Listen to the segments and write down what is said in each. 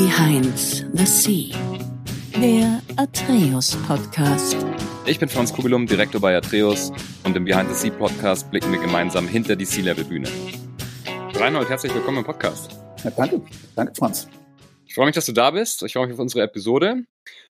Behind the Sea, der Atreus Podcast. Ich bin Franz Kugelum, Direktor bei Atreus und im Behind the Sea Podcast blicken wir gemeinsam hinter die Sea-Level-Bühne. Reinhold, herzlich willkommen im Podcast. Ja, danke, danke Franz. Ich freue mich, dass du da bist. Ich freue mich auf unsere Episode.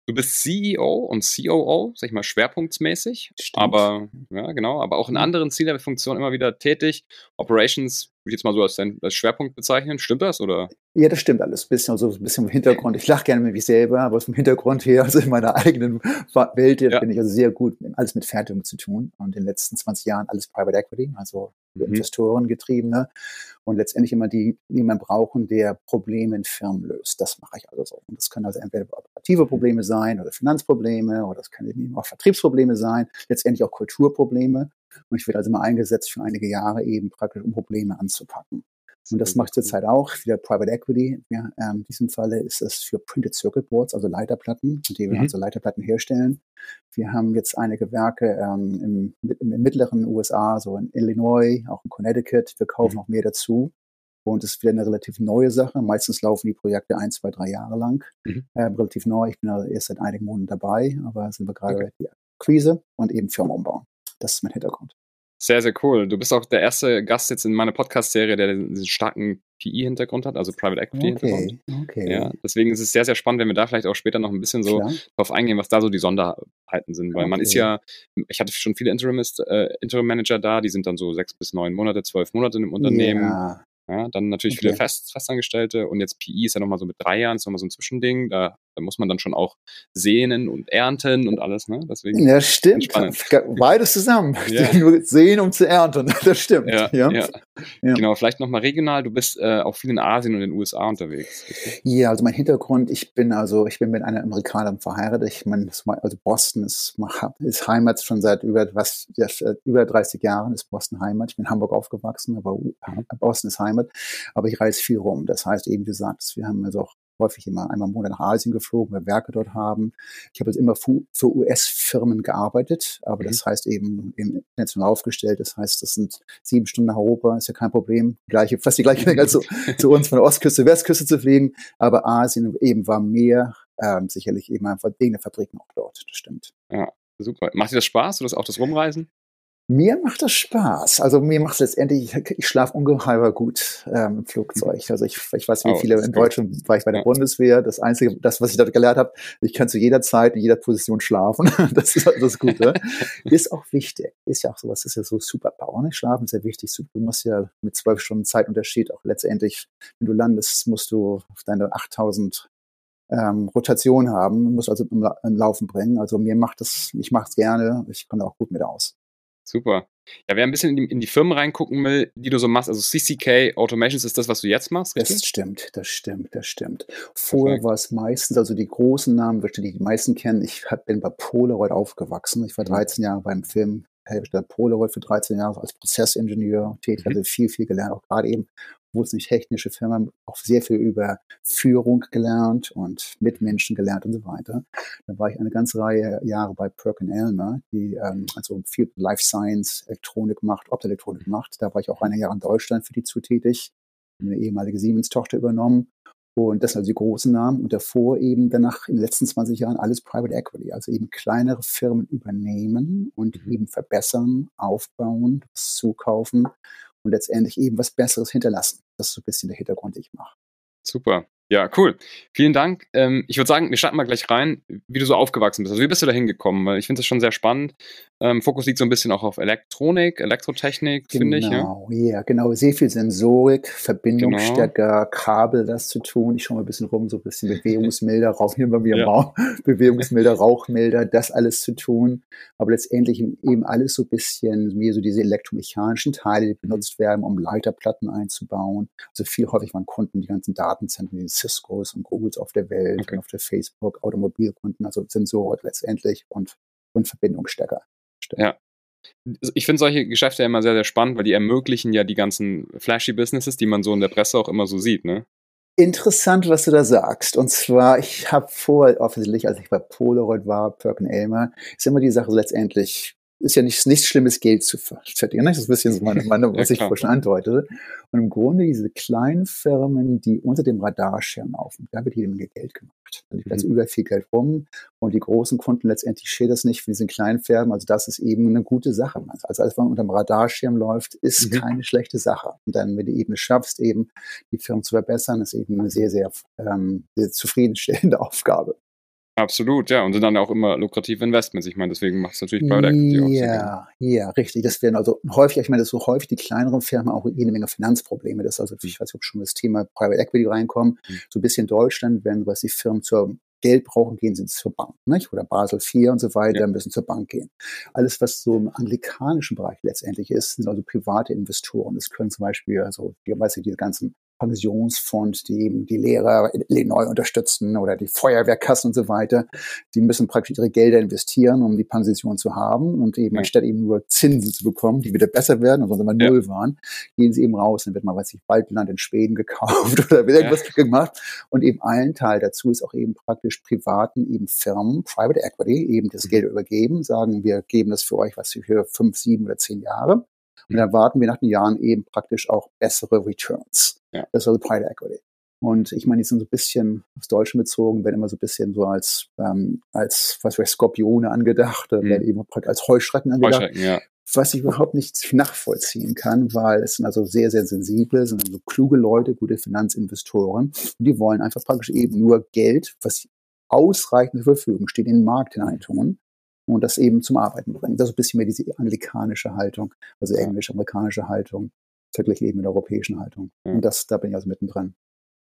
Du bist CEO und COO, sag ich mal, schwerpunktsmäßig. Stimmt. Aber, ja, genau, aber auch in anderen C-Level-Funktionen immer wieder tätig. Operations würde ich jetzt mal so als, dein, als Schwerpunkt bezeichnen. Stimmt das, oder? Ja, das stimmt alles. Bisschen, also ein bisschen im Hintergrund. Ich lache gerne mit mich selber, aber vom Hintergrund her, also in meiner eigenen Welt, ja. bin ich also sehr gut, alles mit Fertigung zu tun. Und in den letzten 20 Jahren alles Private Equity, also mhm. Investoren getriebene. Und letztendlich immer die, die man brauchen, der Probleme in Firmen löst. Das mache ich also so. Und das können also entweder operative Probleme sein oder Finanzprobleme oder das können eben auch Vertriebsprobleme sein, letztendlich auch Kulturprobleme. Und ich werde also immer eingesetzt für einige Jahre eben praktisch, um Probleme anzupacken. Und das macht zurzeit auch wieder Private Equity. Ja, ähm, in diesem Falle ist es für Printed Circuit Boards, also Leiterplatten, die wir mhm. also Leiterplatten herstellen. Wir haben jetzt einige Werke ähm, im, im, mittleren USA, so in Illinois, auch in Connecticut. Wir kaufen mhm. noch mehr dazu. Und es ist wieder eine relativ neue Sache. Meistens laufen die Projekte ein, zwei, drei Jahre lang. Mhm. Äh, relativ neu. Ich bin also erst seit einigen Monaten dabei, aber sind wir gerade okay. die Krise und eben Firmen umbauen. Das ist mein Hintergrund. Sehr, sehr cool. Du bist auch der erste Gast jetzt in meiner Podcast-Serie, der diesen starken PE-Hintergrund hat, also Private Equity-Hintergrund. Okay, okay. Ja, deswegen ist es sehr, sehr spannend, wenn wir da vielleicht auch später noch ein bisschen so Klar. drauf eingehen, was da so die Sonderheiten sind. Weil okay. man ist ja, ich hatte schon viele Interimist, äh, Interim-Manager da, die sind dann so sechs bis neun Monate, zwölf Monate im Unternehmen. Ja. Ja, dann natürlich okay. viele Fest, Festangestellte und jetzt PI ist ja nochmal so mit drei Jahren, ist nochmal so ein Zwischending. Da, da muss man dann schon auch sehnen und ernten und alles, ne? Deswegen. Ja, stimmt. Beides zusammen. Ja. Nur sehen, um zu ernten. Das stimmt. Ja, ja. ja. Genau, vielleicht nochmal regional. Du bist äh, auch viel in Asien und in den USA unterwegs. Ja, also mein Hintergrund, ich bin also, ich bin mit einer Amerikanerin verheiratet. Ich meine, also Boston ist, ist Heimat schon seit über, was, über 30 Jahren ist Boston Heimat. Ich bin in Hamburg aufgewachsen, aber Boston ist Heimat. Aber ich reise viel rum. Das heißt, eben gesagt, wir haben also auch häufig immer einmal im Monat nach Asien geflogen, weil wir Werke dort haben. Ich habe jetzt immer für, US-Firmen gearbeitet, aber mhm. das heißt eben, eben international aufgestellt. Das heißt, das sind sieben Stunden nach Europa, ist ja kein Problem. Gleiche, fast die gleiche Menge zu, zu uns von der Ostküste, Westküste zu fliegen. Aber Asien eben war mehr, ähm, sicherlich eben einfach wegen der Fabriken auch dort. Das stimmt. Ja, super. Macht dir das Spaß oder auch das Rumreisen? Mir macht das Spaß. Also mir macht es letztendlich, ich, ich schlafe ungeheuer gut ähm, im Flugzeug. Also ich, ich weiß, wie oh, viele in Deutschland war ich bei der ja. Bundeswehr. Das Einzige, das, was ich dort gelernt habe, ich kann zu jeder Zeit, in jeder Position schlafen. das ist das Gute. ist auch wichtig. Ist ja auch sowas, ist ja so Superpower. Ne? Schlafen ist ja wichtig. Du musst ja mit zwölf Stunden Zeitunterschied auch letztendlich, wenn du landest, musst du deine 8000 ähm, Rotation haben, musst also im, im Laufen bringen. Also mir macht das, ich mache es gerne. Ich komme auch gut mit aus. Super. Ja, wer ein bisschen in die, in die, Firmen reingucken will, die du so machst, also CCK Automations ist das, was du jetzt machst, richtig? Das stimmt, das stimmt, das stimmt. Vorher war es meistens, also die großen Namen, die die meisten kennen, ich bin bei Polaroid aufgewachsen. Ich war 13 mhm. Jahre beim Film Hersteller Polaroid für 13 Jahre als Prozessingenieur tätig, mhm. also viel, viel gelernt, auch gerade eben wo es nicht technische Firma, auch sehr viel über Führung gelernt und mit Menschen gelernt und so weiter. Da war ich eine ganze Reihe Jahre bei Perkin Elmer, die ähm, also viel Life Science, Elektronik macht, Optoelektronik macht. Da war ich auch eine Jahre in Deutschland für die zutätig, eine ehemalige Siemens-Tochter übernommen. Und das sind also die großen Namen. Und davor eben danach in den letzten 20 Jahren alles Private Equity, also eben kleinere Firmen übernehmen und mhm. eben verbessern, aufbauen, zukaufen und letztendlich eben was Besseres hinterlassen. Das ist so ein bisschen der Hintergrund, den ich mache. Super. Ja, cool. Vielen Dank. Ähm, ich würde sagen, wir starten mal gleich rein, wie du so aufgewachsen bist. Also wie bist du da hingekommen? Weil ich finde das schon sehr spannend. Ähm, Fokus liegt so ein bisschen auch auf Elektronik, Elektrotechnik, genau, finde ich. Genau, ja? ja, genau. Sehr viel Sensorik, Verbindungsstecker, genau. Kabel, das zu tun. Ich schaue mal ein bisschen rum, so ein bisschen Bewegungsmelder, Rauch, hier bei mir ja. Raum, Bewegungsmelder, Rauchmelder, das alles zu tun. Aber letztendlich eben alles so ein bisschen, mehr so diese elektromechanischen Teile, die benutzt werden, um Leiterplatten einzubauen. Also viel häufig waren Kunden die ganzen Datenzentren, die Ciscos und Googles auf der Welt okay. und auf der Facebook, Automobilkunden, also Sensorik letztendlich und, und Verbindungsstecker. Ja. Ich finde solche Geschäfte ja immer sehr, sehr spannend, weil die ermöglichen ja die ganzen flashy Businesses, die man so in der Presse auch immer so sieht, ne? Interessant, was du da sagst. Und zwar, ich habe vor, offensichtlich, als ich bei Polaroid war, Perkin Elmer, ist immer die Sache letztendlich, ist ja nichts, nichts Schlimmes, Geld zu verdienen. Das ist ein bisschen so meine, meine was ich vorhin schon andeutete. Und im Grunde diese kleinen Firmen, die unter dem Radarschirm laufen, da wird jede Menge Geld gemacht. Da liegt also mhm. über viel Geld rum. Und die großen Kunden letztendlich schert das nicht für diesen kleinen Firmen. Also das ist eben eine gute Sache. Also alles, was unter dem Radarschirm läuft, ist mhm. keine schlechte Sache. Und dann, wenn du eben es schaffst, eben die Firmen zu verbessern, ist eben eine sehr, sehr, ähm, sehr zufriedenstellende Aufgabe. Absolut, ja. Und sind dann auch immer lukrative Investments. Ich meine, deswegen macht es natürlich Private Equity auch Ja, ja, richtig. Das werden also häufig, ich meine, das so häufig die kleineren Firmen auch jede Menge Finanzprobleme. Das ist also, ich weiß nicht, ob schon das Thema Private Equity reinkommen. Mhm. So ein bisschen Deutschland, wenn was die Firmen zur Geld brauchen, gehen sie zur Bank, nicht? Oder Basel IV und so weiter, ja. müssen zur Bank gehen. Alles, was so im anglikanischen Bereich letztendlich ist, sind also private Investoren. Das können zum Beispiel, also, ich weiß nicht, diese ganzen Pensionsfonds, die eben die Lehrer neu unterstützen oder die Feuerwehrkassen und so weiter. Die müssen praktisch ihre Gelder investieren, um die Pension zu haben und eben ja. anstatt eben nur Zinsen zu bekommen, die wieder besser werden, also immer null ja. waren, gehen sie eben raus. Dann wird mal, weiß ich, Waldland in Schweden gekauft oder wird irgendwas ja. gemacht. Und eben ein Teil dazu ist auch eben praktisch privaten eben Firmen, Private Equity, eben das mhm. Geld übergeben, sagen, wir geben das für euch, was für fünf, sieben oder zehn Jahre. Und dann warten wir nach den Jahren eben praktisch auch bessere Returns. Ja. Das ist also Private Equity. Und ich meine, die sind so ein bisschen aus Deutschen bezogen, werden immer so ein bisschen so als, ähm, als was weiß Skorpione angedacht, mhm. werden eben als Heuschrecken angedacht. Heuschrecken, ja. Was ich überhaupt nicht nachvollziehen kann, weil es sind also sehr, sehr sensible, sind also kluge Leute, gute Finanzinvestoren. Und die wollen einfach praktisch eben nur Geld, was ausreichend zur Verfügung steht, in den Markt hineintun und das eben zum Arbeiten bringen. Das ist ein bisschen mehr diese anglikanische Haltung, also englisch-amerikanische Haltung, verglichen eben mit der europäischen Haltung. Ja. Und das, da bin ich also mittendrin.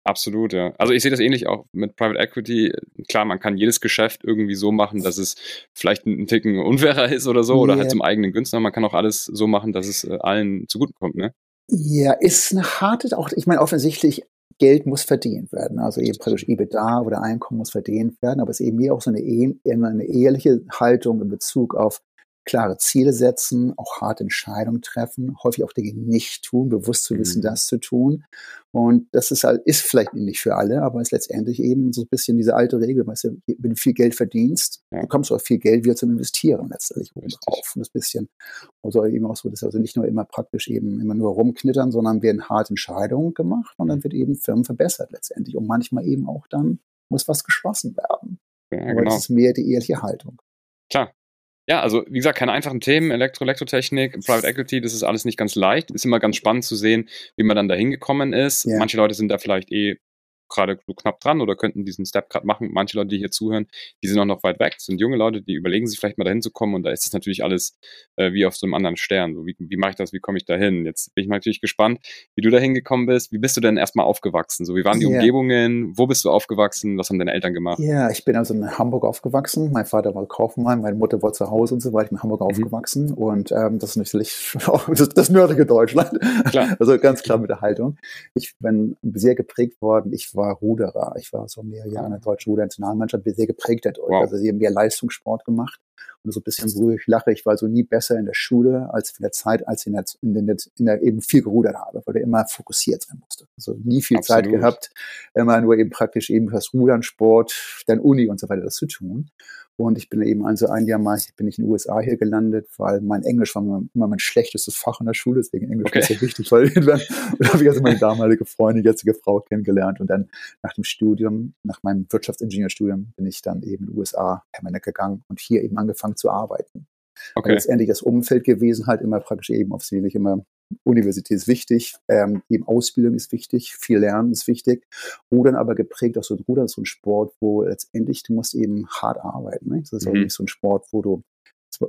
Absolut, ja. Also ich sehe das ähnlich auch mit Private Equity. Klar, man kann jedes Geschäft irgendwie so machen, dass es vielleicht ein Ticken unfairer ist oder so, yeah. oder halt zum eigenen Günsten. Man kann auch alles so machen, dass es äh, allen zugutekommt, ne? Ja, ist eine harte, auch, ich meine, offensichtlich Geld muss verdient werden. Also eben praktisch EBITDA oder Einkommen muss verdient werden, aber es ist eben mehr auch so eine, eine ehrliche Haltung in Bezug auf klare Ziele setzen, auch harte Entscheidungen treffen, häufig auch Dinge nicht tun, bewusst zu wissen, mhm. das zu tun. Und das ist halt, ist vielleicht nicht für alle, aber ist letztendlich eben so ein bisschen diese alte Regel, weißt du, wenn du viel Geld verdienst, ja. bekommst du auch viel Geld wieder zum Investieren letztendlich obendrauf. Und das bisschen, also eben auch so, dass also nicht nur immer praktisch eben immer nur rumknittern, sondern werden harte Entscheidungen gemacht und dann wird eben Firmen verbessert letztendlich. Und manchmal eben auch dann muss was geschlossen werden. Ja, aber genau. das ist mehr die ehrliche Haltung. Klar, ja, also wie gesagt, keine einfachen Themen. Elektro, Elektrotechnik, Private Equity, das ist alles nicht ganz leicht. Ist immer ganz spannend zu sehen, wie man dann da hingekommen ist. Ja. Manche Leute sind da vielleicht eh gerade so knapp dran oder könnten diesen Step gerade machen. Manche Leute, die hier zuhören, die sind auch noch weit weg, das sind junge Leute, die überlegen sich vielleicht mal dahin zu kommen und da ist es natürlich alles äh, wie auf so einem anderen Stern. So, wie, wie mache ich das, wie komme ich da hin? Jetzt bin ich natürlich gespannt, wie du da hingekommen bist. Wie bist du denn erstmal aufgewachsen? So, wie waren die yeah. Umgebungen? Wo bist du aufgewachsen? Was haben deine Eltern gemacht? Ja, ich bin also in Hamburg aufgewachsen. Mein Vater war Kaufmann, meine Mutter war zu Hause und so weiter. Ich bin in Hamburg mhm. aufgewachsen und ähm, das ist natürlich das, das nördliche Deutschland. Klar. Also ganz klar mit der Haltung. Ich bin sehr geprägt worden. Ich war Ruderer. Ich war so mehrere Jahre in der deutschen Rudernationalmannschaft, bin sehr geprägt dadurch. Wow. Also sie haben mehr Leistungssport gemacht. Und so ein bisschen, ich lache, ich war so nie besser in der Schule als in der Zeit, als ich in der, in der, in der eben viel gerudert habe, weil du immer fokussiert sein musste. Also nie viel Absolut. Zeit gehabt, immer nur eben praktisch eben das Rudern, Sport, dann Uni und so weiter das zu tun. Und ich bin eben also ein Jahr mal, bin ich in den USA hier gelandet, weil mein Englisch war immer mein schlechtestes Fach in der Schule, deswegen Englisch okay. ist sehr wichtig. Weil, und da habe ich also meine damalige Freundin, jetzige Frau kennengelernt. Und dann nach dem Studium, nach meinem Wirtschaftsingenieurstudium, bin ich dann eben in den USA permanent gegangen und hier eben angefangen zu arbeiten. Okay. Und letztendlich das Umfeld gewesen, halt immer praktisch eben aufs Wesentlich immer Universität ist wichtig, ähm, eben Ausbildung ist wichtig, viel Lernen ist wichtig. Rudern aber geprägt auch so Rudern ist so ein Sport, wo letztendlich du musst eben hart arbeiten. Ne? Das ist mhm. auch nicht so ein Sport, wo du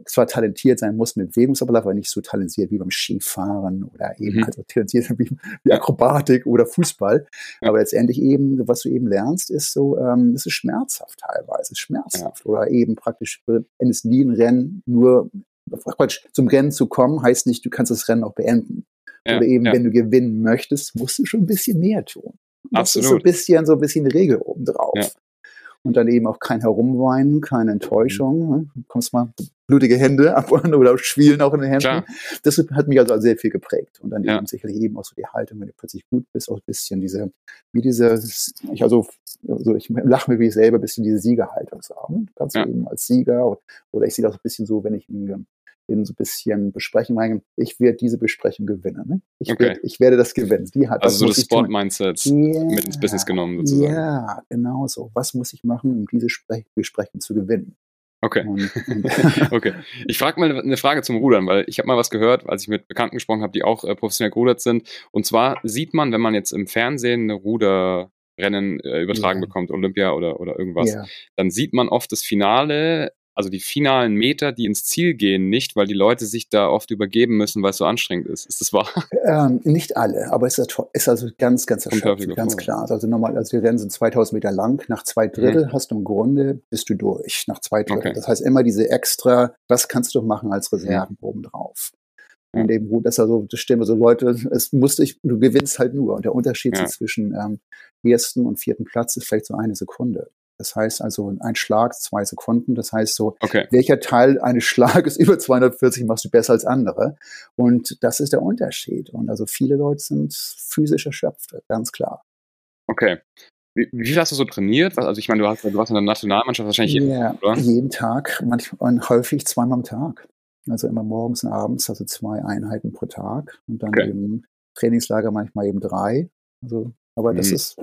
zwar talentiert sein musst mit Bewegungsablauf, aber nicht so talentiert wie beim Skifahren oder eben mhm. also talentiert wie, wie Akrobatik oder Fußball. Ja. Aber letztendlich eben, was du eben lernst, ist so, ähm, es ist schmerzhaft teilweise, ist schmerzhaft. Ja. Oder eben praktisch, wenn es nie ein Rennen nur Quatsch, zum Rennen zu kommen, heißt nicht, du kannst das Rennen auch beenden. Ja, Oder eben, wenn du gewinnen möchtest, musst du schon ein bisschen mehr tun. Das Absolut. ist so ein bisschen, so ein bisschen Regel obendrauf. Ja. Und dann eben auch kein Herumweinen, keine Enttäuschung. Mhm. Ne? Du kommst mal blutige Hände ab oder Schwielen auch in den Händen. Klar. Das hat mich also sehr viel geprägt. Und dann ja. eben sicherlich eben auch so die Haltung, wenn du plötzlich gut bist, auch ein bisschen diese, wie diese, ich also, also ich lache mir wie ich selber, ein bisschen diese Siegerhaltung haben. Kannst du eben als Sieger oder ich sehe das ein bisschen so, wenn ich in in so ein bisschen Besprechung reingehen. Ich werde diese Besprechung gewinnen. Ne? Ich, okay. werd, ich werde das gewinnen. Die hat, also so das Sport-Mindset yeah, mit ins Business genommen sozusagen. Ja, genau so. Was muss ich machen, um diese Spre Besprechung zu gewinnen? Okay. Und, und okay. Ich frage mal eine Frage zum Rudern, weil ich habe mal was gehört, als ich mit Bekannten gesprochen habe, die auch äh, professionell gerudert sind. Und zwar sieht man, wenn man jetzt im Fernsehen eine Ruderrennen äh, übertragen ja. bekommt, Olympia oder, oder irgendwas, ja. dann sieht man oft das Finale also die finalen Meter, die ins Ziel gehen, nicht, weil die Leute sich da oft übergeben müssen, weil es so anstrengend ist. Ist das wahr? Ähm, nicht alle, aber es ist, ist also ganz, ganz erschöpfend, ganz klar. Also normal, also die Rennen sind 2000 Meter lang. Nach zwei Drittel mhm. hast du im Grunde, bist du durch. Nach zwei Drittel. Okay. Das heißt immer diese extra, was kannst du machen als Reserven mhm. obendrauf. Und eben gut, dass also, das stimmt, so Leute, es musste ich, du gewinnst halt nur. Und der Unterschied ja. zwischen ähm, ersten und vierten Platz ist vielleicht so eine Sekunde. Das heißt also ein Schlag, zwei Sekunden. Das heißt so, okay. welcher Teil eines Schlages über 240 machst du besser als andere? Und das ist der Unterschied. Und also viele Leute sind physisch erschöpft, ganz klar. Okay. Wie, wie viel hast du so trainiert? Also ich meine, du hast, du hast in der Nationalmannschaft wahrscheinlich jeden ja, Tag, oder? jeden Tag, manchmal und häufig zweimal am Tag. Also immer morgens und abends, also zwei Einheiten pro Tag. Und dann okay. eben Trainingslager manchmal eben drei. Also, aber das mhm. ist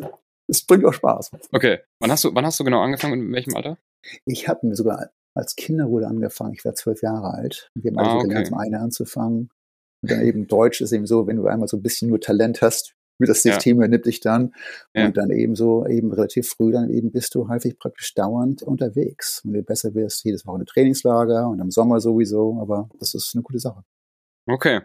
es bringt auch Spaß. Okay. Wann hast du, wann hast du genau angefangen? In welchem Alter? Ich habe mir sogar als Kinderruder angefangen. Ich war zwölf Jahre alt. Wir haben also ah, okay. gelernt, zum einen anzufangen. Und dann eben Deutsch ist eben so, wenn du einmal so ein bisschen nur Talent hast, wie das System ja. übernimmt dich dann. Ja. Und dann eben so, eben relativ früh, dann eben bist du häufig praktisch dauernd unterwegs. Und du besser wirst, jedes Woche eine Trainingslager und im Sommer sowieso. Aber das ist eine gute Sache. Okay.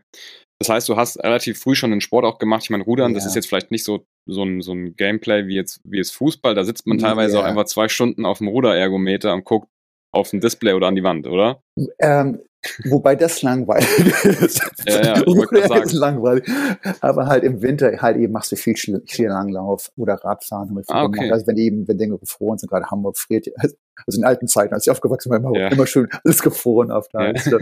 Das heißt, du hast relativ früh schon den Sport auch gemacht. Ich meine, Rudern, ja. das ist jetzt vielleicht nicht so, so, ein, so ein Gameplay wie jetzt, wie es Fußball. Da sitzt man teilweise ja. auch einfach zwei Stunden auf dem Ruderergometer und guckt auf ein Display oder an die Wand, oder? Ähm, Wobei das langweilig ist. Ja, ja, ist langweilig. Aber halt im Winter halt eben machst du viel Skilanglauf oder Radfahren. Ah, okay. Also wenn eben, wenn Dinge gefroren sind, gerade Hamburg friert, also in alten Zeiten, als ich aufgewachsen bin, immer, ja. immer schön alles gefroren auf der ja.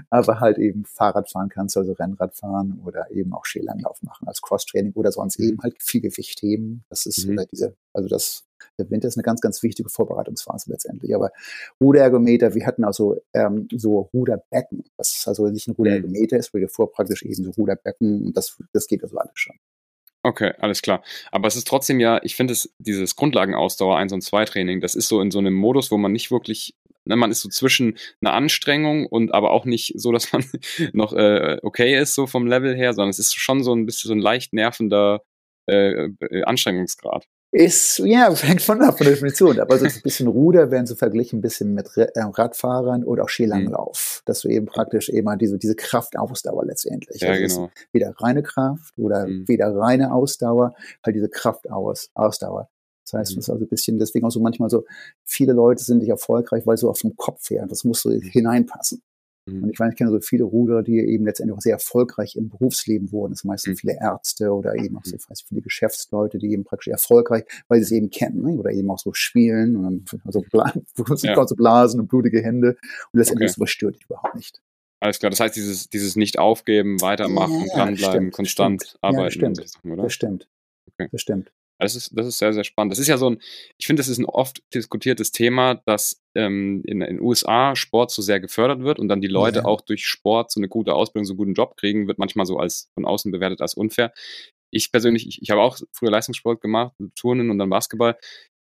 Aber halt eben Fahrrad fahren kannst, also Rennrad fahren oder eben auch Skilanglauf machen als Crosstraining oder sonst eben halt viel Gewicht heben. Das ist mhm. diese, also das der Winter ist eine ganz, ganz wichtige Vorbereitungsphase letztendlich. Aber Ruderergometer, wir hatten also ähm, so Ruderbecken, was also nicht ein Ruderergometer ist, weil davor praktisch eben so Ruderbecken und das, das geht also alles schon. Okay, alles klar. Aber es ist trotzdem ja, ich finde es, dieses Grundlagenausdauer 1 und 2 Training, das ist so in so einem Modus, wo man nicht wirklich, ne, man ist so zwischen einer Anstrengung und aber auch nicht so, dass man noch äh, okay ist, so vom Level her, sondern es ist schon so ein bisschen so ein leicht nervender äh, äh Anstrengungsgrad. Ist, ja, hängt von ab von der Definition. Aber so ein bisschen Ruder werden so verglichen ein bisschen mit äh, Radfahrern oder auch Skilanglauf. Mhm. Dass du eben praktisch eben halt diese, diese Kraftausdauer letztendlich. Ja, also genau. Weder reine Kraft oder mhm. weder reine Ausdauer, halt diese Kraftausdauer. Das heißt, mhm. es ist also ein bisschen, deswegen auch so manchmal so, viele Leute sind nicht erfolgreich, weil so auf dem Kopf her, das muss so hineinpassen. Mhm. Und ich weiß, ich kenne so viele Ruder, die eben letztendlich auch sehr erfolgreich im Berufsleben wurden. Das sind meistens mhm. viele Ärzte oder eben auch so weiß viele Geschäftsleute, die eben praktisch erfolgreich, weil sie es eben kennen, ne? oder eben auch so spielen und dann also ja. so Blasen und blutige Hände. Und letztendlich okay. sowas stört dich überhaupt nicht. Alles klar, das heißt, dieses, dieses Nicht-Aufgeben, weitermachen, ja, dranbleiben, stimmt, konstant stimmt. arbeiten. Ja, das stimmt. Oder? Das stimmt. Okay. Das stimmt. Das ist, das ist sehr, sehr spannend. Das ist ja so ein, ich finde, das ist ein oft diskutiertes Thema, dass ähm, in den USA Sport so sehr gefördert wird und dann die Leute ja. auch durch Sport so eine gute Ausbildung, so einen guten Job kriegen, wird manchmal so als von außen bewertet als unfair. Ich persönlich, ich, ich habe auch früher Leistungssport gemacht, Turnen und dann Basketball.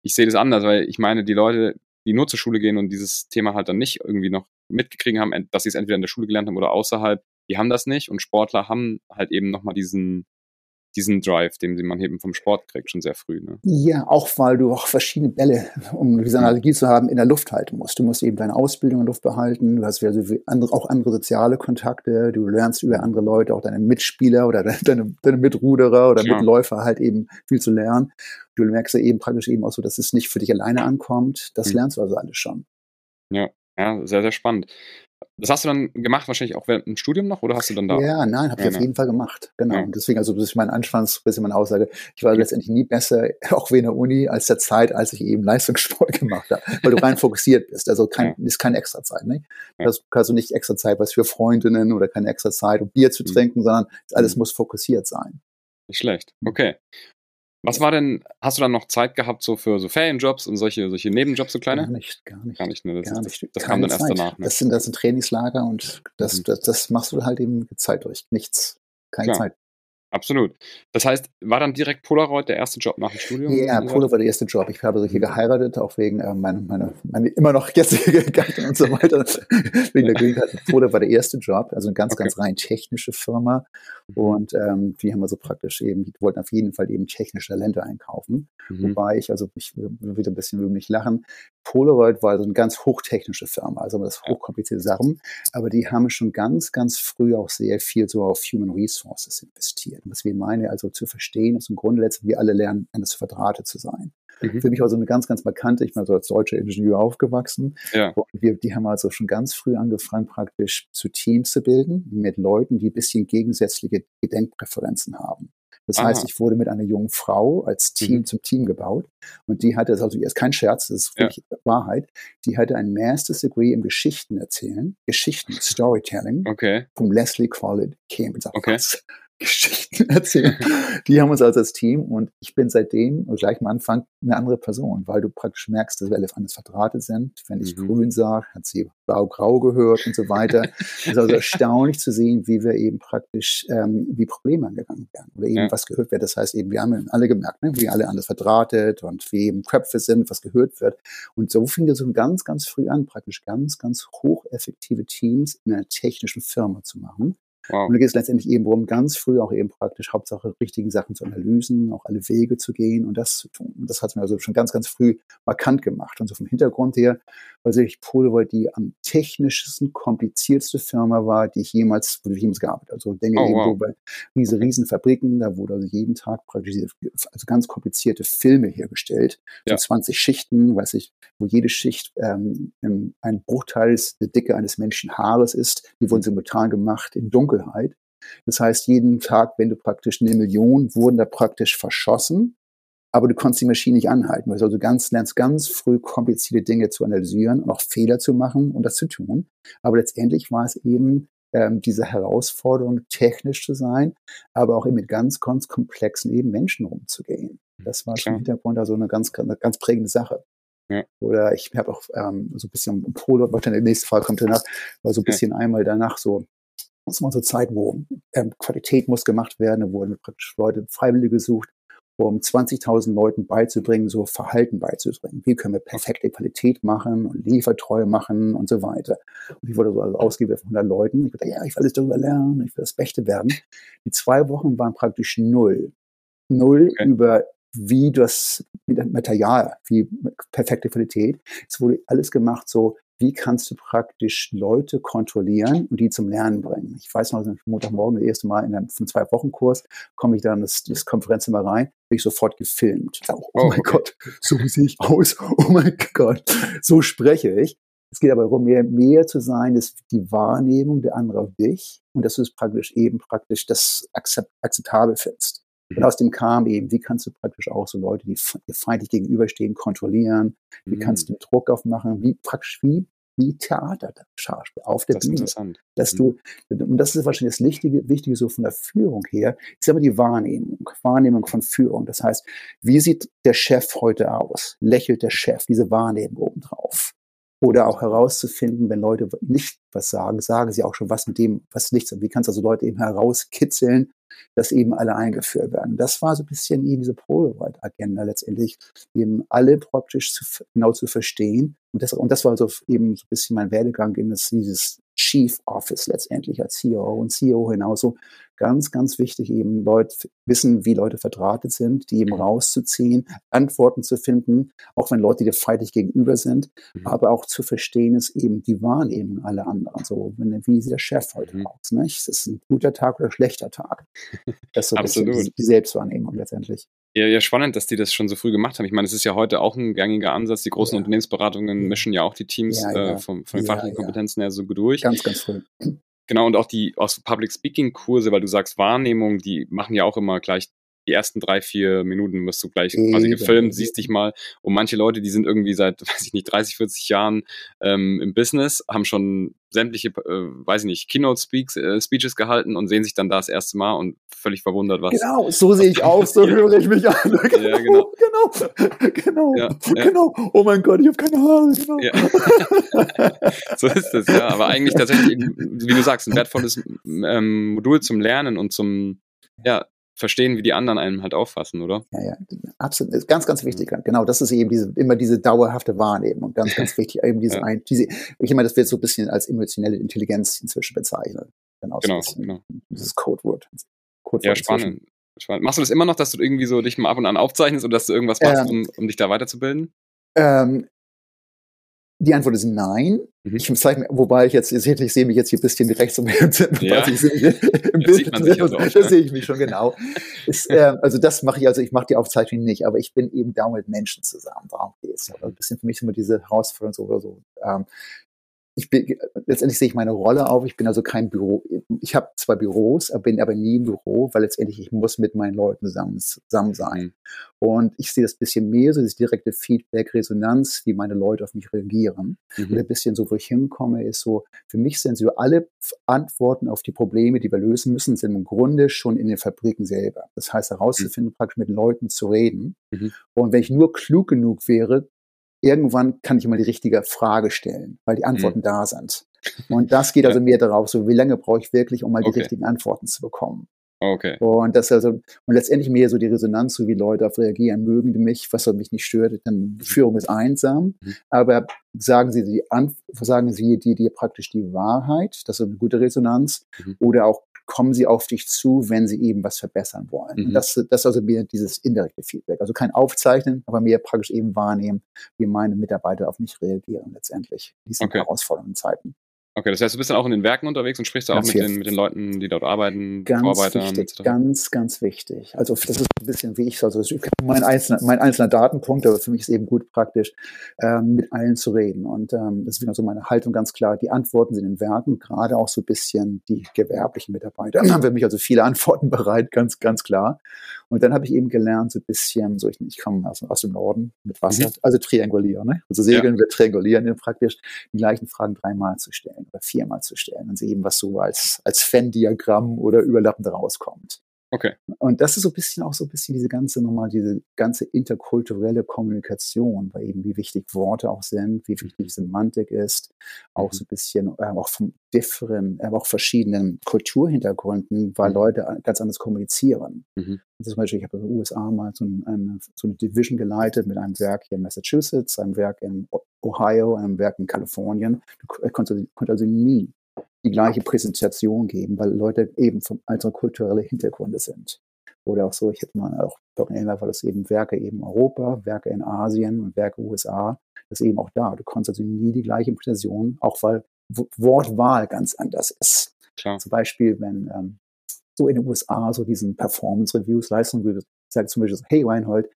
Ich sehe das anders, weil ich meine, die Leute, die nur zur Schule gehen und dieses Thema halt dann nicht irgendwie noch mitgekriegt haben, dass sie es entweder in der Schule gelernt haben oder außerhalb, die haben das nicht und Sportler haben halt eben nochmal diesen, diesen Drive, den man eben vom Sport kriegt, schon sehr früh. Ne? Ja, auch weil du auch verschiedene Bälle, um diese Analogie zu haben, in der Luft halten musst. Du musst eben deine Ausbildung in der Luft behalten, du hast also andere, auch andere soziale Kontakte, du lernst über andere Leute, auch deine Mitspieler oder deine, deine Mitruderer oder ja. Mitläufer halt eben viel zu lernen. Du merkst ja eben praktisch eben auch so, dass es nicht für dich alleine ankommt. Das mhm. lernst du also alles schon. Ja, ja, sehr, sehr spannend. Das hast du dann gemacht, wahrscheinlich auch während dem Studium noch, oder hast du dann da? Ja, nein, habe ich auf jeden Fall gemacht. Genau. Ja. Und deswegen, also das ist mein Anfangs, bisschen meine Aussage. Ich war letztendlich nie besser, auch wie in der Uni, als der Zeit, als ich eben Leistungssport gemacht habe, weil du rein fokussiert bist. Also kein, ja. ist keine extra Zeit. Ne? Ja. Das kannst du nicht extra Zeit, was für Freundinnen oder keine extra Zeit, um Bier zu mhm. trinken, sondern alles mhm. muss fokussiert sein. Nicht schlecht. Okay. Was war denn, hast du dann noch Zeit gehabt so für so Ferienjobs und solche, solche Nebenjobs, so kleine? Gar nicht, gar nicht. Gar nicht, ne? Das, gar nicht. das, das kam dann erst Zeit. danach. Ne? Das, sind, das sind Trainingslager und das, mhm. das, das machst du halt eben Zeit durch. Nichts, keine Klar. Zeit. Absolut. Das heißt, war dann direkt Polaroid der erste Job nach dem Studium? Ja, Polaroid war der erste Job. Ich habe hier geheiratet, auch wegen äh, meiner, meiner, meine immer noch jetzige Gattin und so weiter. wegen der Green Card. Polaroid war der erste Job, also eine ganz, okay. ganz rein technische Firma. Und ähm, die haben wir so praktisch eben, die wollten auf jeden Fall eben technische Talente einkaufen. Mhm. Wobei ich, also ich will wieder ein bisschen über mich lachen, Polaroid war so eine ganz hochtechnische Firma, also das hochkomplizierte Sachen, aber die haben schon ganz, ganz früh auch sehr viel so auf Human Resources investiert. Und was wir meinen, also zu verstehen, ist im Grunde letztlich, wir alle lernen, eines Verdrahtet zu sein. Mhm. Für mich war so eine ganz, ganz markante, ich bin so als deutscher Ingenieur aufgewachsen. Ja. Und wir, die haben also schon ganz früh angefangen, praktisch zu Teams zu bilden, mit Leuten, die ein bisschen gegensätzliche Gedenkpräferenzen haben. Das Aha. heißt, ich wurde mit einer jungen Frau als Team mhm. zum Team gebaut und die hatte, das also ist kein Scherz, das ist wirklich ja. Wahrheit, die hatte ein Master's Degree im Geschichten erzählen, Geschichten, Storytelling, okay. vom Leslie College Cambridge. Okay. Was? Geschichten erzählen. Die haben uns also als Team und ich bin seitdem gleich am Anfang eine andere Person, weil du praktisch merkst, dass wir alle anders verdrahtet sind. Wenn ich mhm. grün sage, hat sie blau-grau gehört und so weiter. es ist also erstaunlich zu sehen, wie wir eben praktisch, ähm, wie Probleme angegangen werden oder eben ja. was gehört wird. Das heißt eben, wir haben alle gemerkt, ne, wie alle anders verdrahtet und wie eben Köpfe sind, was gehört wird. Und so fing das so ganz, ganz früh an, praktisch ganz, ganz hocheffektive Teams in einer technischen Firma zu machen. Wow. Und da geht es letztendlich eben darum, ganz früh auch eben praktisch Hauptsache richtigen Sachen zu analysen, auch alle Wege zu gehen und das zu tun. Und das hat mir also schon ganz, ganz früh markant gemacht. Und so vom Hintergrund her, weil sich Polaroid die am technischsten kompliziertste Firma war, die ich jemals, wo ich jemals gearbeitet. Also Dinge oh, eben, wow. wo bei diese riesen Fabriken, da wurde also jeden Tag praktisch also ganz komplizierte Filme hergestellt. Ja. So 20 Schichten, weiß ich, wo jede Schicht ähm, ein Bruchteil der Dicke eines Menschen Haares ist. Die wurden simultan gemacht in dunkel Dunkelheit. Das heißt, jeden Tag, wenn du praktisch eine Million, wurden da praktisch verschossen, aber du konntest die Maschine nicht anhalten. Du also ganz, lernst ganz früh komplizierte Dinge zu analysieren und auch Fehler zu machen und das zu tun. Aber letztendlich war es eben ähm, diese Herausforderung, technisch zu sein, aber auch eben mit ganz, ganz komplexen eben Menschen umzugehen. Das war schon im Hintergrund also eine ganz, eine ganz prägende Sache. Ja. Oder ich habe auch ähm, so ein bisschen Polo, was dann der nächste Fall kommt danach, war so ein bisschen ja. einmal danach so das war so Zeit, wo ähm, Qualität muss gemacht werden, da wurden praktisch Leute Freiwillige gesucht, um 20.000 Leuten beizubringen, so Verhalten beizubringen. Wie können wir perfekte Qualität machen und Liefertreue machen und so weiter. Und ich wurde so also ausgewählt von 100 Leuten. Ich dachte, ja, ich will alles darüber lernen, ich will das Beste werden. Die zwei Wochen waren praktisch null. Null okay. über wie das Material, wie perfekte Qualität. Es wurde alles gemacht so, wie kannst du praktisch Leute kontrollieren und die zum Lernen bringen. Ich weiß noch, Montagmorgen das erste Mal in einem Zwei-Wochen-Kurs komme ich dann das, das Konferenzzimmer rein, bin ich sofort gefilmt. Oh, oh, mein okay. Gott, so sehe ich aus. Oh mein Gott, so spreche ich. Es geht aber darum, mehr, mehr zu sein, ist die Wahrnehmung der anderen auf dich und dass du es praktisch eben praktisch das akzeptabel findest. Und aus dem kam eben, wie kannst du praktisch auch so Leute, die feindlich gegenüberstehen, kontrollieren? Wie mhm. kannst du Druck aufmachen? Wie praktisch wie wie Theaterschauspiel auf der das Bühne. Dass mhm. du, und das ist wahrscheinlich das Wichtige, Wichtige so von der Führung her, ist aber die Wahrnehmung, Wahrnehmung von Führung. Das heißt, wie sieht der Chef heute aus? Lächelt der Chef, diese Wahrnehmung obendrauf? Oder auch herauszufinden, wenn Leute nicht was sagen, sagen sie auch schon was mit dem, was nichts. Und wie kannst du also Leute eben herauskitzeln, dass eben alle eingeführt werden. Das war so ein bisschen eben diese Polaroid-Agenda letztendlich, eben alle praktisch zu, genau zu verstehen. Und das, und das war so eben so ein bisschen mein Werdegang in das, dieses Chief Office letztendlich als CEO und CEO genauso. Ganz, ganz wichtig eben Leute wissen, wie Leute verdrahtet sind, die eben mhm. rauszuziehen, Antworten zu finden, auch wenn Leute dir feindlich gegenüber sind, mhm. aber auch zu verstehen ist eben die Wahrnehmung aller anderen. So, wie sieht der Chef heute mhm. aus? Nicht? Ist es ein guter Tag oder ein schlechter Tag? Das ist so Absolut. die Selbstwahrnehmung letztendlich. Ja, ja, spannend, dass die das schon so früh gemacht haben. Ich meine, es ist ja heute auch ein gängiger Ansatz. Die großen ja. Unternehmensberatungen mischen ja auch die Teams ja, ja. Äh, von, von den fachlichen Kompetenzen her so durch. Ganz, ganz früh. Genau, und auch die aus Public Speaking Kurse, weil du sagst Wahrnehmung, die machen ja auch immer gleich die ersten drei, vier Minuten wirst du gleich quasi gefilmt, siehst dich mal. Und manche Leute, die sind irgendwie seit, weiß ich nicht, 30, 40 Jahren ähm, im Business, haben schon sämtliche, äh, weiß ich nicht, Keynote-Speeches äh, Speeches gehalten und sehen sich dann da das erste Mal und völlig verwundert, was. Genau, so sehe ich aus, so höre ich mich an. Genau, ja, genau. Genau, genau, ja, ja. genau. Oh mein Gott, ich habe keine Haare. Genau. So ist es, ja. Aber eigentlich tatsächlich, wie du sagst, ein wertvolles ähm, Modul zum Lernen und zum, ja, verstehen, wie die anderen einen halt auffassen, oder? Ja, ja, absolut. Ganz, ganz wichtig. Genau, das ist eben diese, immer diese dauerhafte Wahrnehmung. Ganz, ganz wichtig. Eben diese, ja. ein, diese, ich meine, das wird so ein bisschen als emotionelle Intelligenz inzwischen bezeichnet. Genau, genau, genau. Dieses Codewort. Codewort ja, spannend. spannend. Machst du das immer noch, dass du irgendwie so dich mal ab und an aufzeichnest oder dass du irgendwas machst, ähm, um, um dich da weiterzubilden? Ähm, die Antwort ist nein. Mhm. Ich zeige wobei ich jetzt, ich sehe mich jetzt hier ein bisschen rechts und links ja. ich sehe im Bild, das, das sehe ich mich schon genau. ist, äh, also das mache ich, also ich mache die Aufzeichnung nicht, aber ich bin eben da mit Menschen zusammen. Darum geht es. Also ein bisschen für mich immer diese Herausforderung so oder so. Ähm, ich bin, letztendlich sehe ich meine Rolle auf. Ich bin also kein Büro. Ich habe zwar Büros, bin aber nie im Büro, weil letztendlich ich muss mit meinen Leuten zusammen, zusammen sein. Und ich sehe das bisschen mehr, so das direkte Feedback, Resonanz, wie meine Leute auf mich reagieren. Mhm. Und ein bisschen so, wo ich hinkomme, ist so, für mich sind so alle Antworten auf die Probleme, die wir lösen müssen, sind im Grunde schon in den Fabriken selber. Das heißt, herauszufinden, mhm. praktisch mit Leuten zu reden. Mhm. Und wenn ich nur klug genug wäre, irgendwann kann ich immer die richtige Frage stellen, weil die Antworten mhm. da sind. Und das geht also mehr darauf, so wie lange brauche ich wirklich, um mal okay. die richtigen Antworten zu bekommen. Okay. Und das also, und letztendlich mehr so die Resonanz, so wie Leute auf reagieren, mögen die mich, was mich nicht stört, dann Führung ist einsam. Mhm. Aber sagen Sie die, sagen Sie die, die praktisch die Wahrheit, das ist eine gute Resonanz, mhm. oder auch kommen sie auf dich zu, wenn sie eben was verbessern wollen. Mhm. Das, das ist also mehr dieses indirekte Feedback. Also kein Aufzeichnen, aber mehr praktisch eben wahrnehmen, wie meine Mitarbeiter auf mich reagieren letztendlich in diesen okay. herausfordernden Zeiten. Okay, das heißt, du bist dann auch in den Werken unterwegs und sprichst auch mit den, mit den Leuten, die dort arbeiten, ganz Vorarbeitern wichtig, Ganz, ganz wichtig. Also das ist ein bisschen wie ich, also mein einzelner, mein einzelner Datenpunkt, aber für mich ist eben gut praktisch, ähm, mit allen zu reden. Und ähm, das ist wieder so meine Haltung ganz klar. Die Antworten sind in den Werken, gerade auch so ein bisschen die gewerblichen Mitarbeiter haben für mich also viele Antworten bereit, ganz, ganz klar. Und dann habe ich eben gelernt, so ein bisschen, so ich, ich komme aus, aus dem Norden mit Wasser, mhm. also triangulieren. Ne? Also segeln, ja. wir triangulieren praktisch die gleichen Fragen dreimal zu stellen oder viermal zu stellen und sehen, was so als, als Venn-Diagramm oder überlappend rauskommt. Okay. Und das ist so ein bisschen auch so ein bisschen diese ganze nochmal, diese ganze interkulturelle Kommunikation, weil eben wie wichtig Worte auch sind, wie wichtig Semantik ist, auch mhm. so ein bisschen, äh, auch von differen, äh, auch verschiedenen Kulturhintergründen, weil mhm. Leute ganz anders kommunizieren. Mhm. Also zum Beispiel, ich habe in den USA mal so, eine, so eine Division geleitet mit einem Werk hier in Massachusetts, einem Werk in Ohio, einem Werk in Kalifornien. Du konntest, konntest also nie die gleiche Präsentation geben, weil Leute eben vom andere kulturelle Hintergründe sind. Oder auch so, ich hätte mal auch erinnert, weil das eben Werke eben Europa, Werke in Asien und Werke USA, das ist eben auch da. Du konntest also nie die gleiche Präsentation, auch weil Wortwahl ganz anders ist. Klar. Zum Beispiel, wenn ähm, so in den USA so diesen Performance-Reviews leisten würde, sagt zum Beispiel so, hey Reinhold,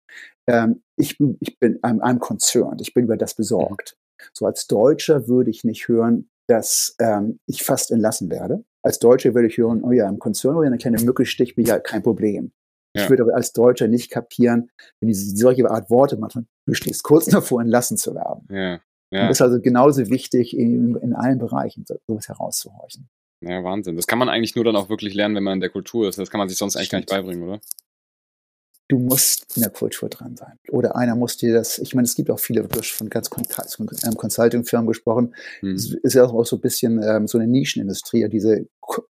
ähm, ich, ich bin I'm, I'm concerned, ich bin über das besorgt. So als Deutscher würde ich nicht hören, dass ähm, ich fast entlassen werde. Als Deutscher würde ich hören, oh ja, im Konzern, oh ja, eine kleine Mücke sticht mich ja kein Problem. Ja. Ich würde aber als Deutscher nicht kapieren, wenn die solche Art Worte machen, du stehst kurz davor, entlassen zu werden. Ja. Ja. Und das ist also genauso wichtig in, in allen Bereichen, sowas herauszuhorchen. Ja, Wahnsinn. Das kann man eigentlich nur dann auch wirklich lernen, wenn man in der Kultur ist. Das kann man sich sonst eigentlich Stimmt. gar nicht beibringen, oder? Du musst in der Kultur dran sein. Oder einer muss dir das, ich meine, es gibt auch viele, du hast von ganz ähm, Consulting-Firmen gesprochen, hm. es ist ja auch so ein bisschen ähm, so eine Nischenindustrie, diese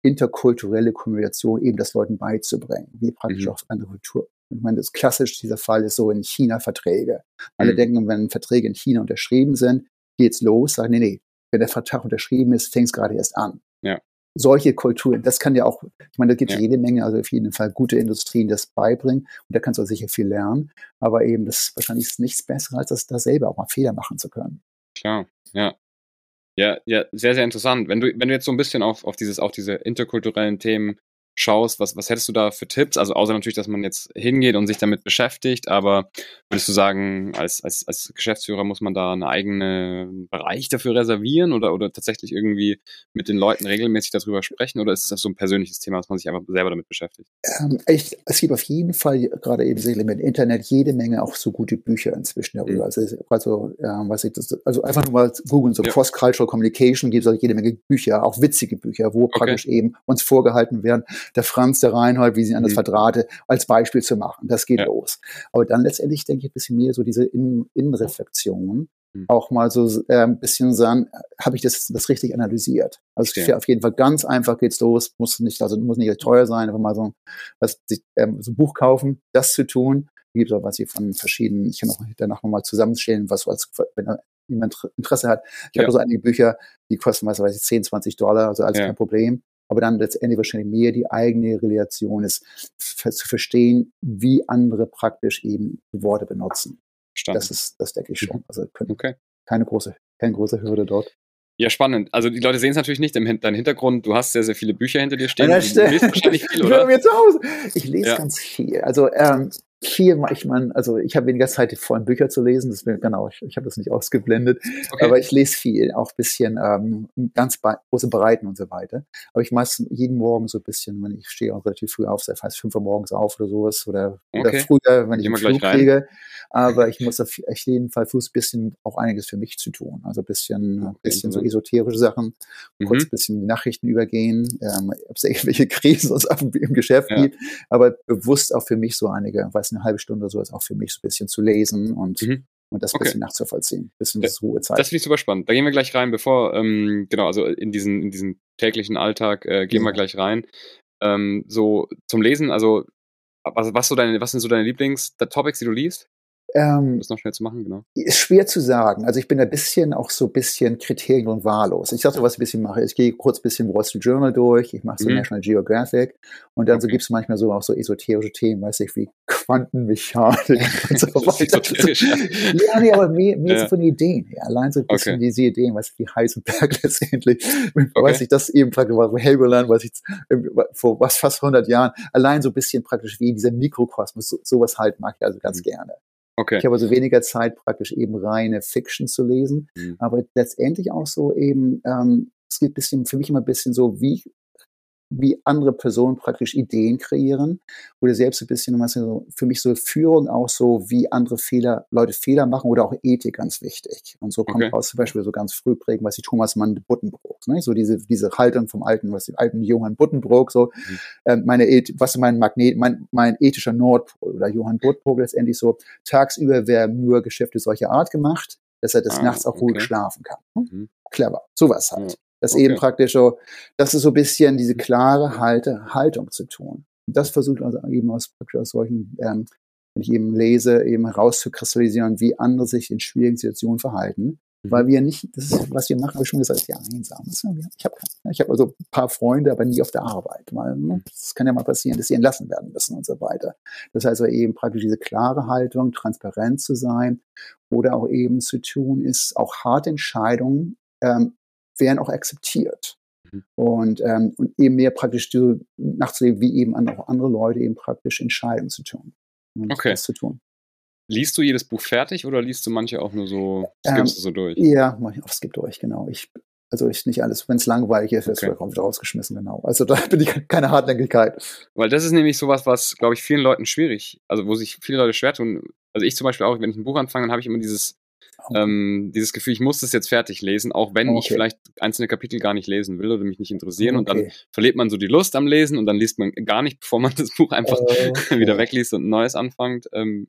interkulturelle Kommunikation eben das Leuten beizubringen, wie praktisch mhm. auch andere Kultur. Ich meine, das klassisch, dieser Fall ist so in China Verträge. Alle mhm. denken, wenn Verträge in China unterschrieben sind, geht's los, sagen, nee, nee, wenn der Vertrag unterschrieben ist, fängt es gerade erst an. Ja solche Kulturen, das kann ja auch, ich meine, da gibt es ja. jede Menge, also auf jeden Fall gute Industrien, das beibringen und da kannst du sicher viel lernen, aber eben das wahrscheinlich ist nichts Besseres, als das da selber auch mal Fehler machen zu können. Klar, ja. Ja, ja, sehr, sehr interessant. Wenn du, wenn du jetzt so ein bisschen auf, auf dieses, auch diese interkulturellen Themen schaust, was, was hättest du da für Tipps? Also außer natürlich, dass man jetzt hingeht und sich damit beschäftigt, aber würdest du sagen, als, als, als Geschäftsführer muss man da einen eigenen Bereich dafür reservieren oder, oder tatsächlich irgendwie mit den Leuten regelmäßig darüber sprechen oder ist das so ein persönliches Thema, dass man sich einfach selber damit beschäftigt? Ähm, ich, es gibt auf jeden Fall gerade eben mit Internet jede Menge auch so gute Bücher inzwischen darüber. Mhm. Also, also, ähm, was ich das, also einfach nur mal googeln, so ja. Cross-Cultural Communication gibt es also jede Menge Bücher, auch witzige Bücher, wo okay. praktisch eben uns vorgehalten werden, der Franz, der Reinhold, wie sie an das mhm. Verdrahte, als Beispiel zu machen. Das geht ja. los. Aber dann letztendlich denke ich ein bisschen mehr so diese In Innenreflexion. Mhm. Auch mal so äh, ein bisschen sagen, habe ich das, das richtig analysiert? Also okay. auf jeden Fall ganz einfach geht's los, muss nicht, also muss nicht teuer sein, einfach mal so, was, ähm, so ein Buch kaufen, das zu tun. Gibt auch was ich von verschiedenen, ich kann auch danach nochmal zusammenstellen, was als, wenn jemand Interesse hat. Ich ja. habe so einige Bücher, die kosten, was weiß ich, 10, 20 Dollar, also alles ja. kein Problem aber dann letztendlich wahrscheinlich mehr die eigene Relation ist, zu verstehen, wie andere praktisch eben Worte benutzen. Verstanden. Das ist, das denke ich schon. Also okay. keine große, keine große Hürde dort. Ja, spannend. Also die Leute sehen es natürlich nicht im dein Hintergrund. Du hast sehr, sehr viele Bücher hinter dir stehen. Ja, du liest wahrscheinlich viel, oder? Ich, zu Hause. ich lese ja. ganz viel. Also ähm, hier ich meine, also ich habe weniger Zeit, vor allem Bücher zu lesen. Das bin, genau, ich, ich habe das nicht ausgeblendet. Okay. Aber ich lese viel, auch ein bisschen ähm, ganz große Breiten und so weiter. Aber ich meistens jeden Morgen so ein bisschen, wenn ich stehe auch relativ früh auf, das heißt fünf Uhr morgens auf oder sowas oder, okay. oder früher, wenn ich, ich einen Flug kriege. Aber ich muss auf jeden Fall Fuß bisschen auch einiges für mich zu tun. Also ein bisschen, okay, bisschen so esoterische Sachen, mhm. kurz ein bisschen Nachrichten übergehen, ähm, ob es irgendwelche Krisen im Geschäft ja. gibt, aber bewusst auch für mich so einige, weiß ist eine halbe Stunde oder so, ist auch für mich so ein bisschen zu lesen und, mhm. und das ein okay. bisschen nachzuvollziehen. Bisschen das, Ruhezeit. Das finde ich super spannend. Da gehen wir gleich rein, bevor, ähm, genau, also in diesen, in diesen täglichen Alltag äh, gehen ja. wir gleich rein. Ähm, so zum Lesen, also was, was, so deine, was sind so deine Lieblings-Topics, die du liest? Ähm, das noch schnell zu machen, genau. Ist schwer zu sagen. Also ich bin ein bisschen auch so ein bisschen Kriterien und wahllos. Ich dachte, was ich ein bisschen mache. Ich gehe kurz ein bisschen Wall Street Journal durch, ich mache so mhm. National Geographic und dann okay. so gibt es manchmal so auch so esoterische Themen, weiß ich, wie Quantenmechanik und so weiter. ja, nee, aber mehr, mehr ja. so von Ideen. Ja, allein so ein bisschen okay. diese Ideen, was wie Heisenberg letztendlich, okay. weiß ich, das eben praktisch war Helgoland, was ich vor was fast 100 Jahren, allein so ein bisschen praktisch wie dieser Mikrokosmos, so, sowas halt mag ich also ganz mhm. gerne. Okay. Ich habe also weniger Zeit, praktisch eben reine Fiction zu lesen, mhm. aber letztendlich auch so eben, ähm, es gibt bisschen, für mich immer ein bisschen so, wie wie andere Personen praktisch Ideen kreieren oder selbst ein bisschen für mich so Führung auch so, wie andere Fehler, Leute Fehler machen oder auch Ethik ganz wichtig. Und so kommt okay. aus zum Beispiel so ganz früh prägen, was die Thomas Mann Buddenbrook, ne? so diese, diese Haltung vom alten, was den alten Johann Buddenbrook, so, mhm. äh, meine, was mein Magnet, mein, mein ethischer Nordpol oder Johann Buddenbrook letztendlich so, tagsüber werden nur Geschäfte solcher Art gemacht, dass er des ah, Nachts auch okay. ruhig schlafen kann. Hm? Mhm. Clever. Sowas halt. Das okay. eben praktisch so, das ist so ein bisschen diese klare Halte, Haltung zu tun. Und das versucht also eben aus, aus solchen, ähm, wenn ich eben lese, eben herauszukristallisieren, wie andere sich in schwierigen Situationen verhalten. Mhm. Weil wir nicht, das ist, was wir machen, habe ich schon gesagt, ja, einsam. Ich habe ich hab also ein paar Freunde, aber nie auf der Arbeit. Weil, ne, das kann ja mal passieren, dass sie entlassen werden müssen und so weiter. Das heißt also eben praktisch diese klare Haltung, transparent zu sein oder auch eben zu tun ist, auch harte Entscheidungen ähm, werden auch akzeptiert. Mhm. Und, ähm, und eben mehr praktisch nachzuleben, wie eben auch andere Leute eben praktisch Entscheidungen zu tun. okay. zu tun. Liest du jedes Buch fertig oder liest du manche auch nur so, skippst ähm, du so durch? Ja, manche auch skip durch, genau. Ich, also ich nicht alles, wenn es langweilig ist, okay. wird es wieder rausgeschmissen, genau. Also da bin ich keine Hartnäckigkeit. Weil das ist nämlich sowas, was, glaube ich, vielen Leuten schwierig, also wo sich viele Leute schwer tun. Also ich zum Beispiel auch, wenn ich ein Buch anfange, dann habe ich immer dieses, ähm, dieses Gefühl, ich muss das jetzt fertig lesen, auch wenn okay. ich vielleicht einzelne Kapitel gar nicht lesen will oder mich nicht interessieren. Okay. Und dann verliert man so die Lust am Lesen und dann liest man gar nicht, bevor man das Buch einfach okay. wieder wegliest und ein neues anfängt. Ähm,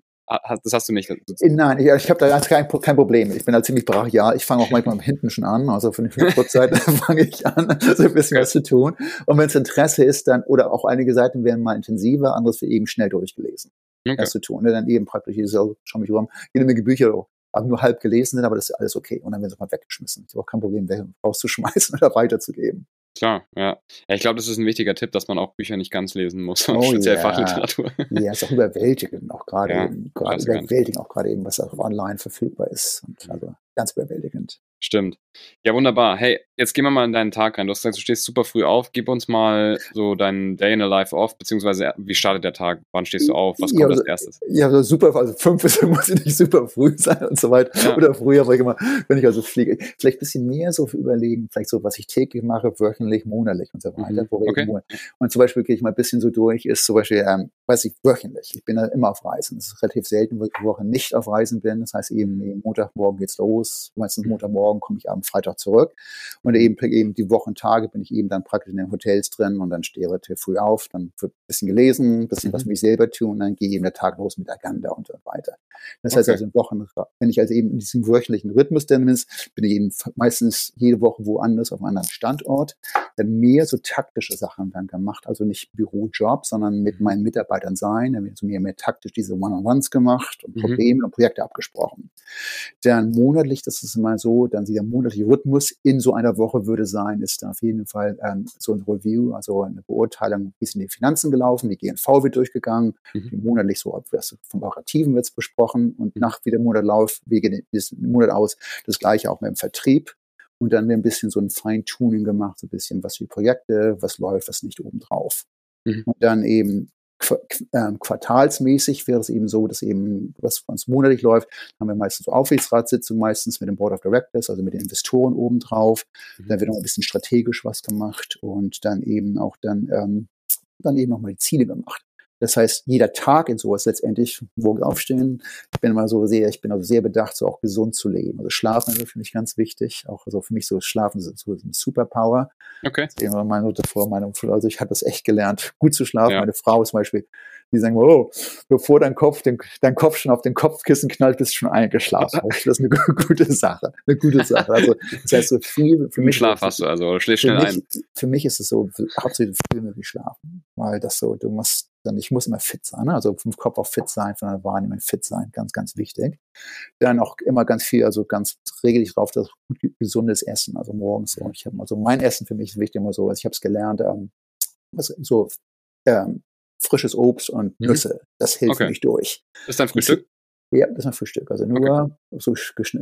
das hast du nicht. Nein, ich, ich habe da kein, kein Problem. Ich bin da ziemlich brachial. Ich fange auch manchmal hinten schon an. Also für eine Kurzzeit fange ich an, so ein bisschen was zu tun. Und wenn es Interesse ist, dann, oder auch einige Seiten werden mal intensiver, anderes wird eben schnell durchgelesen. Okay. Das zu tun. Ne? Dann eben praktisch, ich schau mich rum, jede Menge Bücher aber nur halb gelesen sind, aber das ist alles okay. Und dann werden sie mal weggeschmissen. Ich habe auch kein Problem, rauszuschmeißen oder weiterzugeben. Klar, ja. ja. Ich glaube, das ist ein wichtiger Tipp, dass man auch Bücher nicht ganz lesen muss, oh, speziell yeah. Fachliteratur. Ja, ist auch überwältigend, auch gerade ja, eben, gerade überwältigend, auch gerade eben, was auch online verfügbar ist. Und also ganz überwältigend. Stimmt. Ja, wunderbar. Hey, jetzt gehen wir mal in deinen Tag rein. Du hast gesagt, du stehst super früh auf. Gib uns mal so deinen Day in a Life off, beziehungsweise wie startet der Tag? Wann stehst du auf? Was kommt ja, als erstes? Ja, also super, also fünf ist, muss nicht super früh sein und so weiter. Ja. Oder früher, aber ich immer, wenn ich also fliege, vielleicht ein bisschen mehr so überlegen, vielleicht so, was ich täglich mache, wöchentlich, monatlich und so weiter. Mhm. Okay. Und zum Beispiel gehe ich mal ein bisschen so durch, ist zum Beispiel, ähm, weiß ich, wöchentlich. Ich bin ja immer auf Reisen. Es ist relativ selten, wo ich die Woche nicht auf Reisen bin. Das heißt eben, eben Montagmorgen geht's los. Meistens Montagmorgen komme ich am Freitag zurück. Und eben, eben die Wochentage bin ich eben dann praktisch in den Hotels drin und dann stehe ich früh auf, dann wird ein bisschen gelesen, ein bisschen mhm. was mich selber tun und dann gehe eben der Tag los mit Agenda und so weiter. Das okay. heißt also in Wochen, wenn ich also eben in diesem wöchentlichen Rhythmus dann bin, bin ich eben meistens jede Woche woanders auf einem anderen Standort, dann mehr so taktische Sachen dann gemacht, also nicht Bürojob, sondern mit mhm. meinen Mitarbeitern sein, dann wird so mehr, mehr taktisch diese One-on-Ones gemacht und mhm. Probleme mhm. und Projekte abgesprochen. Dann monatlich, das ist immer so, dann dieser monatliche Rhythmus in so einer Woche würde sein, ist da auf jeden Fall ähm, so ein Review, also eine Beurteilung, wie sind die Finanzen gelaufen, die GNV wird durchgegangen, mhm. monatlich so vom Operativen wird es besprochen und mhm. nach wie der Monat läuft, wie geht es Monat aus, das gleiche auch mit dem Vertrieb. Und dann wird ein bisschen so ein Feintuning gemacht, so ein bisschen was für Projekte, was läuft, was nicht obendrauf. Mhm. Und dann eben quartalsmäßig wäre es eben so, dass eben, was uns monatlich läuft, haben wir meistens so Aufsichtsratssitzungen, meistens mit dem Board of Directors, also mit den Investoren obendrauf. Mhm. Dann wird noch ein bisschen strategisch was gemacht und dann eben auch dann, ähm, dann eben nochmal die Ziele gemacht. Das heißt, jeder Tag in sowas letztendlich, wo wir aufstehen, ich bin immer so sehr, ich bin also sehr bedacht, so auch gesund zu leben. Also Schlafen ist für mich ganz wichtig. Auch also für mich so Schlafen ist so ein Superpower. Okay. Immer meine Mutter vor meinem, also ich habe das echt gelernt, gut zu schlafen. Ja. Meine Frau zum Beispiel, die sagen, oh, bevor dein Kopf, den, dein Kopf schon auf den Kopfkissen knallt, bist du schon eingeschlafen. das ist eine gute Sache. Eine gute Sache. Also, das heißt, so viel, für mich. Schlaf hast du also, schläfst schnell mich, ein. Für mich ist es so, hauptsächlich viel mehr wie schlafen. Weil das so, du musst, dann, ich muss immer fit sein, ne? also vom Kopf auch fit sein, von der Wahrnehmung fit sein, ganz, ganz wichtig. Dann auch immer ganz viel, also ganz regelmäßig drauf, das gut gesundes Essen, also morgens so. Ich habe also mein Essen für mich ist wichtig immer so, also ich habe es gelernt, ähm, was, so ähm, frisches Obst und mhm. Nüsse. Mhm. Das hilft okay. mich durch. Das ist dein Frühstück? Ja, das ist ein Frühstück. Also nur okay. so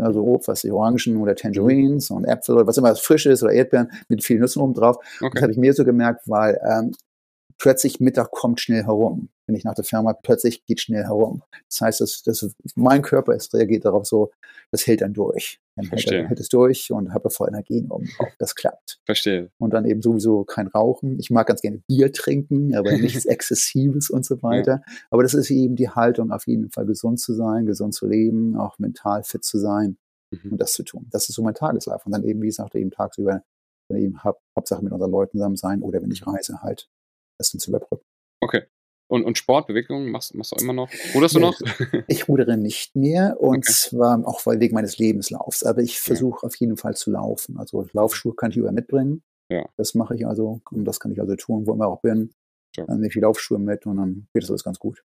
also Obst, was die Orangen oder Tangerines und Äpfel oder was immer frisch ist oder Erdbeeren mit vielen Nüssen oben drauf. Okay. Das habe ich mir so gemerkt, weil ähm, plötzlich Mittag kommt schnell herum. Wenn ich nach der Firma plötzlich geht schnell herum. Das heißt, das, das, mein Körper ist, reagiert darauf so, das hält dann durch. Dann Verstehe. hält, hält es durch und habe voll Energien oben drauf. Das klappt. Verstehe. Und dann eben sowieso kein Rauchen. Ich mag ganz gerne Bier trinken, aber nichts Exzessives und so weiter. Ja. Aber das ist eben die Haltung, auf jeden Fall gesund zu sein, gesund zu leben, auch mental fit zu sein mhm. und das zu tun. Das ist so mein Tageslauf. Und dann eben, wie gesagt, eben tagsüber dann eben hab, Hauptsache mit unseren Leuten zusammen sein oder wenn ich reise halt dann zu überbrücken. Okay. Und, und Sportbewegung machst, machst du immer noch? Ruderst du noch? Ich rudere nicht mehr und okay. zwar auch wegen meines Lebenslaufs. Aber ich versuche ja. auf jeden Fall zu laufen. Also Laufschuhe kann ich über mitbringen. Ja. Das mache ich also und das kann ich also tun, wo immer auch bin. Ja. Dann nehme ich die Laufschuhe mit und dann geht das alles ganz gut.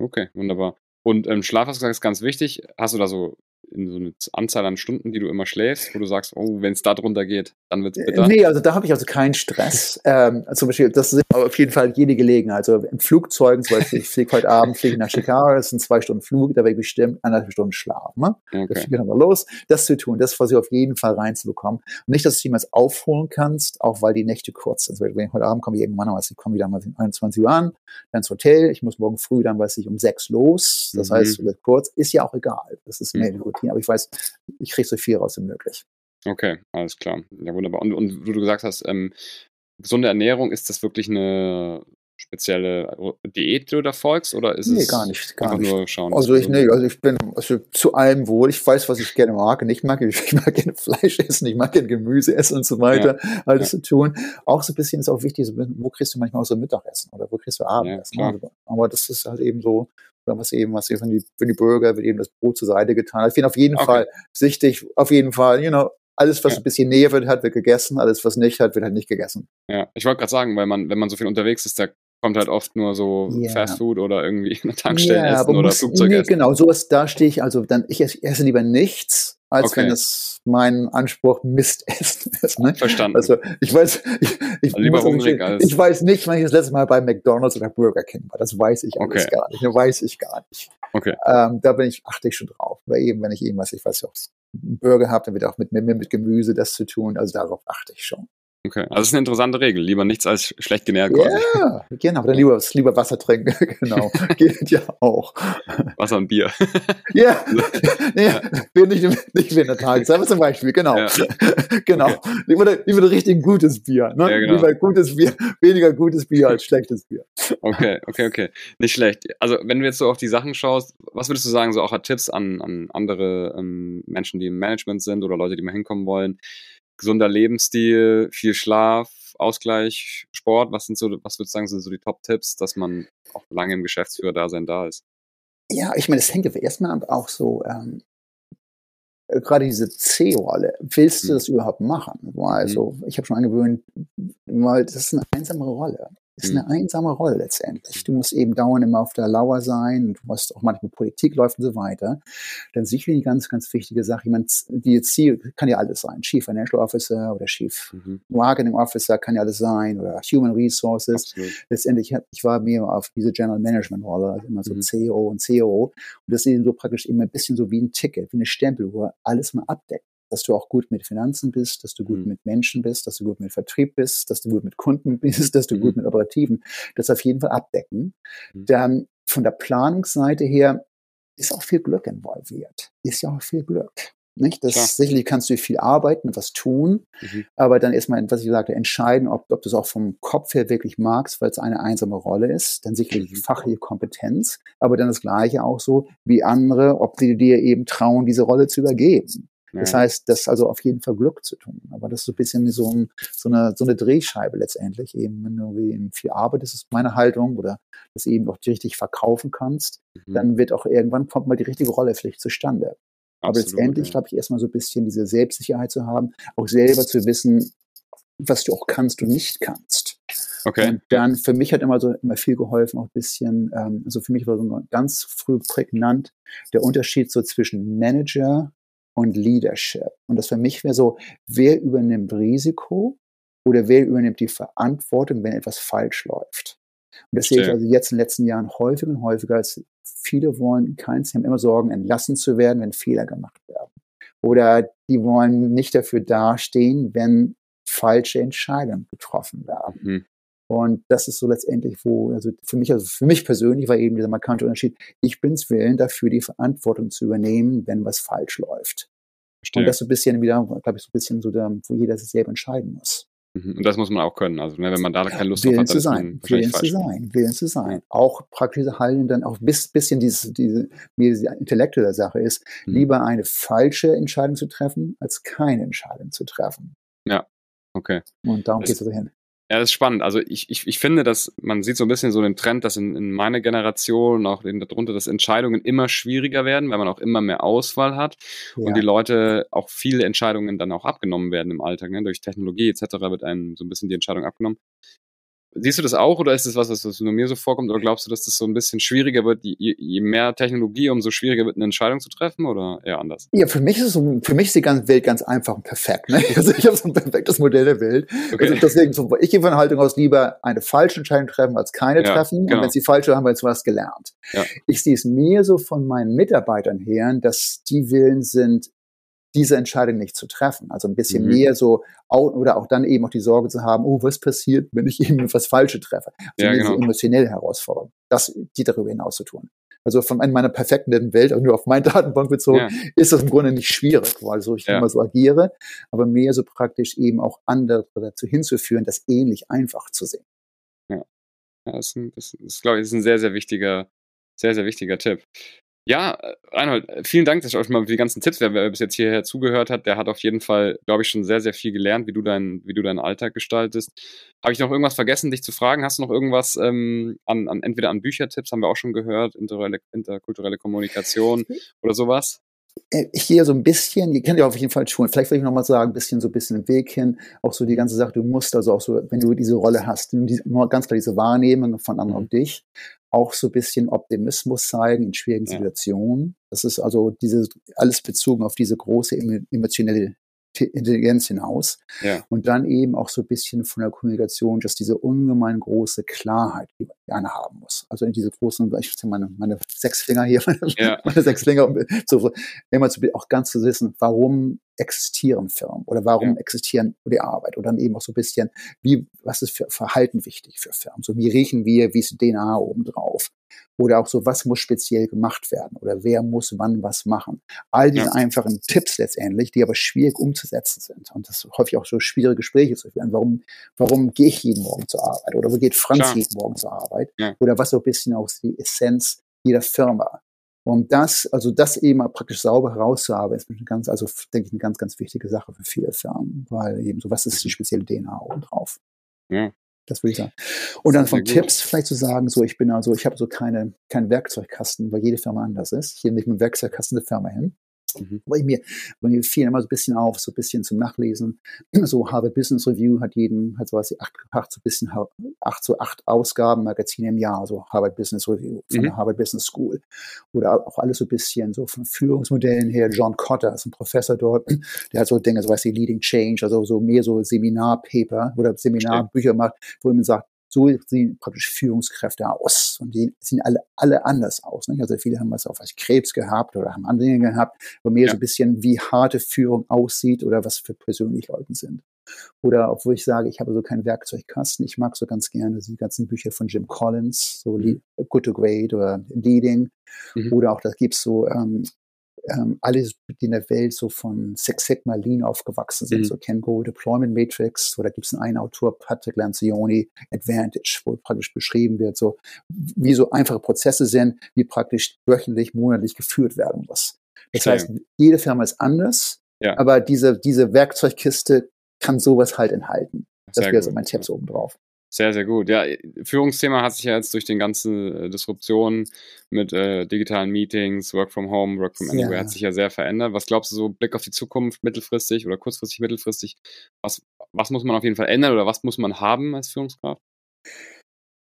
Okay, wunderbar. Und ähm, Schlaf hast du gesagt, ist ganz wichtig. Hast du da so in so eine Anzahl an Stunden, die du immer schläfst, wo du sagst, oh, wenn es da drunter geht, dann wird es äh, bitter? Nee, also da habe ich also keinen Stress. ähm, zum Beispiel, das ist auf jeden Fall jede Gelegenheit. Also im Flugzeugen, zum Beispiel, ich fliege heute Abend fliege nach Chicago, das sind zwei Stunden Flug, da werde ich bestimmt anderthalb Stunden schlafen. Ne? Okay. Das geht dann los, das zu tun, das versuche ich auf jeden Fall reinzubekommen. Und nicht, dass du jemals aufholen kannst, auch weil die Nächte kurz sind. Also, wenn heute Abend komme ich irgendwann, weiß ich komme wieder mal um 21 Uhr an, dann ins Hotel, ich muss morgen früh dann, weiß ich, um sechs los. Das mhm. heißt, kurz, ist ja auch egal. Das ist mehr mhm. die Routine. Aber ich weiß, ich kriege so viel raus wie möglich. Okay, alles klar. Ja, wunderbar. Und, und wie du gesagt hast, ähm, gesunde Ernährung, ist das wirklich eine spezielle Diät, die du da folgst, oder ist nee, es gar nicht, gar nicht. nur schauen? Also ich, nee, also ich bin also zu allem wohl. Ich weiß, was ich gerne mag. Und ich mag, ich mag gerne Fleisch essen, ich mag gerne Gemüse essen und so weiter, ja, alles ja. zu tun. Auch so ein bisschen ist auch wichtig, so, wo kriegst du manchmal auch so Mittagessen oder wo kriegst du Abendessen? Ja, aber das ist halt eben so, oder was eben, was eben für die, für die Bürger wird eben das Brot zur Seite getan. Ich finde auf jeden okay. Fall sichtig, auf jeden Fall, you know, alles, was ja. ein bisschen Nähe wird, hat, wird gegessen, alles, was nicht hat, wird halt nicht gegessen. Ja, ich wollte gerade sagen, weil man, wenn man so viel unterwegs ist, da kommt halt oft nur so ja. Fast Food oder irgendwie eine Tankstelle ja, essen oder muss, Flugzeug nee, Genau, sowas, da stehe ich, also dann, ich esse lieber nichts, als okay. wenn es mein Anspruch Mistessen ist. Ne? Verstanden. Also ich weiß, ich, ich, also muss, ich, ich weiß nicht, wann ich das letzte Mal bei McDonalds oder Burger King war. Das weiß ich okay. alles gar nicht. Das weiß ich gar nicht. Okay. Ähm, da bin ich, achte ich schon drauf. Weil eben, wenn ich irgendwas, ich weiß ja auch, Burger habe, dann wird auch mit, mit, mit Gemüse das zu tun. Also darauf achte ich schon. Okay, also das ist eine interessante Regel. Lieber nichts als schlecht genährt quasi. Ja, genau. Dann lieber, lieber Wasser trinken. genau. Geht ja auch. Wasser und Bier. ja. ja. Nicht, nicht während der Tageszeit, zum Beispiel, genau. Ja. genau. Okay. Lieber, lieber richtig gutes Bier. Ne? Ja, genau. Lieber gutes Bier, weniger gutes Bier als schlechtes Bier. Okay, okay, okay. Nicht schlecht. Also wenn du jetzt so auf die Sachen schaust, was würdest du sagen, so auch Tipps an, an andere ähm, Menschen, die im Management sind oder Leute, die mal hinkommen wollen? Gesunder Lebensstil, viel Schlaf, Ausgleich, Sport. Was sind so, was würdest du sagen, sind so die Top-Tipps, dass man auch lange im Geschäftsführer-Dasein da ist? Ja, ich meine, das hängt ja erstmal auch so, ähm, äh, gerade diese C-Rolle. Willst du hm. das überhaupt machen? Also, ich habe schon angewöhnt, weil das ist eine einsame Rolle ist eine mhm. einsame Rolle letztendlich. Du musst eben dauernd immer auf der Lauer sein, du musst auch manchmal Politik läuft und so weiter. Dann sicher eine ganz, ganz wichtige Sache. Ich meine, die Ziel kann ja alles sein. Chief Financial Officer oder Chief mhm. Marketing Officer kann ja alles sein oder Human Resources. Absolut. Letztendlich, ich war mehr auf diese General Management Rolle, also immer so mhm. CEO und CEO. Und das ist eben so praktisch immer ein bisschen so wie ein Ticket, wie eine Stempel, wo alles mal abdeckt dass du auch gut mit Finanzen bist, dass du gut mhm. mit Menschen bist, dass du gut mit Vertrieb bist, dass du gut mit Kunden bist, dass du mhm. gut mit Operativen, das auf jeden Fall abdecken. Mhm. Dann von der Planungsseite her ist auch viel Glück involviert. Ist ja auch viel Glück. Nicht? Das, ja. Sicherlich kannst du viel arbeiten und was tun, mhm. aber dann erstmal, was ich sagte, entscheiden, ob, ob du es auch vom Kopf her wirklich magst, weil es eine einsame Rolle ist, dann sicherlich mhm. fachliche Kompetenz, aber dann das Gleiche auch so wie andere, ob sie dir eben trauen, diese Rolle zu übergeben. Das heißt, das also auf jeden Fall Glück zu tun. Aber das ist so ein bisschen wie so, ein, so, eine, so eine Drehscheibe letztendlich eben. Wenn du eben viel arbeitest, ist meine Haltung, oder das eben auch richtig verkaufen kannst, mhm. dann wird auch irgendwann kommt mal die richtige Rolle vielleicht zustande. Aber letztendlich, ja. glaube ich, erstmal so ein bisschen diese Selbstsicherheit zu haben, auch selber zu wissen, was du auch kannst und nicht kannst. Okay. Und dann für mich hat immer so immer viel geholfen, auch ein bisschen, ähm, also für mich war so ganz früh prägnant der Unterschied so zwischen Manager und Leadership. Und das für mich wäre so, wer übernimmt Risiko oder wer übernimmt die Verantwortung, wenn etwas falsch läuft. Und das sehe ich also jetzt in den letzten Jahren häufiger und häufiger, als viele wollen keins, haben immer Sorgen, entlassen zu werden, wenn Fehler gemacht werden. Oder die wollen nicht dafür dastehen, wenn falsche Entscheidungen getroffen werden. Mhm. Und das ist so letztendlich, wo, also für mich, also für mich persönlich war eben dieser markante Unterschied, ich bin's willen, dafür die Verantwortung zu übernehmen, wenn was falsch läuft. Verstehe. Und das so ein bisschen wieder, glaube ich, so ein bisschen so, da, wo jeder sich selber entscheiden muss. Mhm. Und das muss man auch können. Also ne, wenn man da keine Lust drauf hat, dann zu sein, ist man Willen zu sein, Willen zu sein. Auch praktische Hallen dann auch ein bisschen dieses, diese, diese intellektuelle Sache ist, mhm. lieber eine falsche Entscheidung zu treffen, als keine Entscheidung zu treffen. Ja, okay. Und darum geht es also hin. Ja, das ist spannend. Also ich, ich, ich finde, dass man sieht so ein bisschen so den Trend, dass in, in meiner Generation, auch darunter, dass Entscheidungen immer schwieriger werden, weil man auch immer mehr Auswahl hat ja. und die Leute auch viele Entscheidungen dann auch abgenommen werden im Alltag. Ne? Durch Technologie etc. wird einem so ein bisschen die Entscheidung abgenommen. Siehst du das auch oder ist das was, was nur mir so vorkommt oder glaubst du, dass das so ein bisschen schwieriger wird, je, je mehr Technologie, umso schwieriger wird eine Entscheidung zu treffen oder eher anders? Ja, für mich ist es so, für mich ist die ganze Welt ganz einfach und perfekt. Ne? Also ich habe so ein perfektes Modell der Welt. Okay. Also deswegen, so, ich gehe von der Haltung aus lieber eine falsche Entscheidung treffen als keine ja, treffen. Genau. Und wenn sie falsche haben wir jetzt was gelernt. Ja. Ich sehe es mehr so von meinen Mitarbeitern her, dass die Willen sind, diese Entscheidung nicht zu treffen. Also ein bisschen mhm. mehr so, oder auch dann eben auch die Sorge zu haben, oh, was passiert, wenn ich eben etwas Falsche treffe. Also ja, genau. emotionelle Herausforderung, das, die darüber hinaus zu tun. Also von meiner perfekten Welt, also nur auf meine Datenbank bezogen, ja. ist das im Grunde nicht schwierig, weil so ich ja. immer so agiere, aber mehr so praktisch eben auch andere dazu hinzuführen, das ähnlich einfach zu sehen. Ja, ja das, ist, ein, das ist, glaube ich, ist ein sehr, sehr wichtiger, sehr, sehr wichtiger Tipp. Ja, äh, Reinhold, äh, vielen Dank, dass euch mal die ganzen Tipps, wer, wer bis jetzt hierher zugehört hat, der hat auf jeden Fall, glaube ich, schon sehr, sehr viel gelernt, wie du, dein, wie du deinen Alltag gestaltest. Habe ich noch irgendwas vergessen, dich zu fragen? Hast du noch irgendwas ähm, an, an, entweder an Büchertipps, haben wir auch schon gehört, interkulturelle, interkulturelle Kommunikation oder sowas? Äh, ich gehe so ein bisschen, ihr kennt ja auf jeden Fall schon, vielleicht will ich nochmal sagen, ein bisschen so ein bisschen im Weg hin, auch so die ganze Sache, du musst also auch so, wenn du diese Rolle hast, nur ganz klar diese Wahrnehmung von anderen mhm. und dich, auch so ein bisschen Optimismus zeigen in schwierigen ja. Situationen. Das ist also diese, alles bezogen auf diese große emotionelle Intelligenz hinaus. Ja. Und dann eben auch so ein bisschen von der Kommunikation, dass diese ungemein große Klarheit, die man gerne haben muss. Also in diese großen, ich meine, meine sechs Finger hier, ja. meine sechs Finger, so, immer zu, auch ganz zu wissen, warum existieren Firmen oder warum ja. existieren die Arbeit oder dann eben auch so ein bisschen, wie, was ist für Verhalten wichtig für Firmen? So, wie riechen wir, wie ist DNA obendrauf? Oder auch so, was muss speziell gemacht werden? Oder wer muss wann was machen? All diese ja. einfachen Tipps letztendlich, die aber schwierig umzusetzen sind. Und das häufig auch so schwierige Gespräche zu führen. Warum, warum gehe ich jeden Morgen zur Arbeit? Oder wo geht Franz Klar. jeden Morgen zur Arbeit? Ja. Oder was so ein bisschen auch die Essenz jeder Firma. Und das, also das eben mal praktisch sauber herauszuarbeiten, ist eine ganz, also denke ich, eine ganz, ganz wichtige Sache für viele Firmen, weil eben so, was ist die spezielle DNA oben drauf? Ja. Das würde ich sagen. Und dann von Tipps vielleicht zu sagen, so ich bin also, ich habe so keine, keinen Werkzeugkasten, weil jede Firma anders ist. Hier nehme ich mit dem Werkzeugkasten eine Firma hin. Mhm. Weil mir, weil mir fiel immer so ein bisschen auf, so ein bisschen zum Nachlesen. So Harvard Business Review hat jeden, hat so was, acht, acht so ein bisschen, acht, so acht Ausgaben, Magazine im Jahr, so Harvard Business Review von mhm. der Harvard Business School. Oder auch alles so ein bisschen so von Führungsmodellen her. John Cotter ist ein Professor dort, der hat so Dinge, so was wie Leading Change, also so mehr so Seminarpaper oder Seminarbücher macht, wo man sagt, so sehen praktisch Führungskräfte aus. Und die sehen alle, alle anders aus. Nicht? Also viele haben was auf was Krebs gehabt oder haben andere Dinge gehabt, aber mehr ja. so ein bisschen, wie harte Führung aussieht oder was für Persönlichkeiten sind. Oder obwohl ich sage, ich habe so keinen Werkzeugkasten. Ich mag so ganz gerne die ganzen Bücher von Jim Collins, so mhm. Good to Great oder Leading. Mhm. Oder auch, da gibt es so ähm, ähm, alle, die in der Welt so von Six Sigma Lean aufgewachsen sind, mhm. so Kengo Deployment Matrix, oder gibt es einen Autor, Patrick Lancioni, Advantage, wo praktisch beschrieben wird, so wie so einfache Prozesse sind, wie praktisch wöchentlich, monatlich geführt werden muss. Das Schön. heißt, jede Firma ist anders, ja. aber diese, diese Werkzeugkiste kann sowas halt enthalten. Das wäre so mein Tipp so oben drauf. Sehr, sehr gut. Ja, Führungsthema hat sich ja jetzt durch den ganzen äh, Disruptionen mit äh, digitalen Meetings, Work from Home, Work from Anywhere ja. hat sich ja sehr verändert. Was glaubst du so, Blick auf die Zukunft, mittelfristig oder kurzfristig, mittelfristig, was, was muss man auf jeden Fall ändern oder was muss man haben als Führungskraft?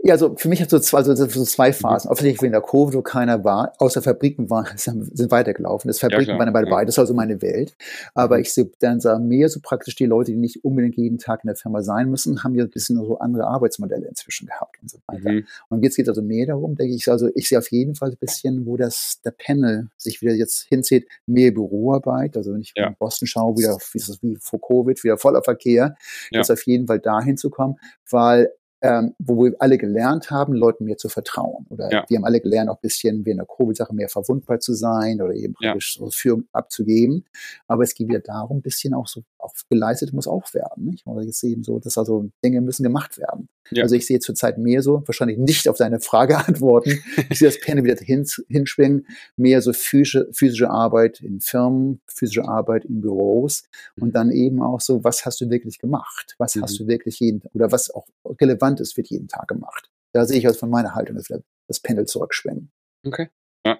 Ja, also für mich hat so zwei, also so zwei. Phasen. Offensichtlich wegen der Covid, wo keiner war, außer Fabriken waren, sind weitergelaufen. Das Fabriken ja, waren bei ja. Das ist also meine Welt. Aber mhm. ich sehe dann sah mehr so praktisch die Leute, die nicht unbedingt jeden Tag in der Firma sein müssen, haben ja ein bisschen so andere Arbeitsmodelle inzwischen gehabt und so weiter. Mhm. Und jetzt geht es also mehr darum, denke ich, also ich sehe auf jeden Fall ein bisschen, wo das, der Panel sich wieder jetzt hinzieht, mehr Büroarbeit. Also wenn ich ja. in Boston schaue, wieder, wie ist das wie vor Covid, wieder voller Verkehr, ja. ist auf jeden Fall dahin zu kommen, weil ähm, wo wir alle gelernt haben, Leuten mehr zu vertrauen. Oder ja. wir haben alle gelernt, auch ein bisschen wie in der Covid-Sache mehr verwundbar zu sein oder eben praktisch ja. so Führung abzugeben. Aber es geht wieder darum, ein bisschen auch so, auch geleistet muss auch werden. Nicht? Oder jetzt eben so, dass also Dinge müssen gemacht werden. Ja. Also ich sehe zurzeit mehr so, wahrscheinlich nicht auf deine Frage antworten. Ich sehe das Panel wieder hin, hinschwingen, mehr so physische, physische Arbeit in Firmen, physische Arbeit in Büros und dann eben auch so, was hast du wirklich gemacht? Was mhm. hast du wirklich jeden, oder was auch relevant ist, wird jeden Tag gemacht. Da sehe ich also von meiner Haltung das, das Panel zurückschwingen. Okay. Ja.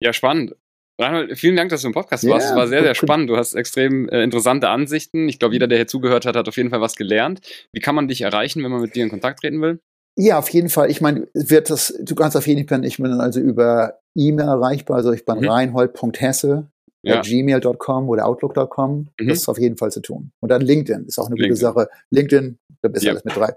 Ja, spannend. Reinhold, vielen Dank, dass du im Podcast yeah, warst. Es war sehr, sehr spannend. Du hast extrem äh, interessante Ansichten. Ich glaube, jeder, der hier zugehört hat, hat auf jeden Fall was gelernt. Wie kann man dich erreichen, wenn man mit dir in Kontakt treten will? Ja, auf jeden Fall. Ich meine, wird das, du kannst auf jeden Fall, ich bin also über E-Mail erreichbar, also ich bin mhm. reinhold.hesse ja. gmail.com oder outlook.com. Mhm. Das ist auf jeden Fall zu tun. Und dann LinkedIn ist auch eine LinkedIn. gute Sache. LinkedIn, da bist du ja. alles mit drei.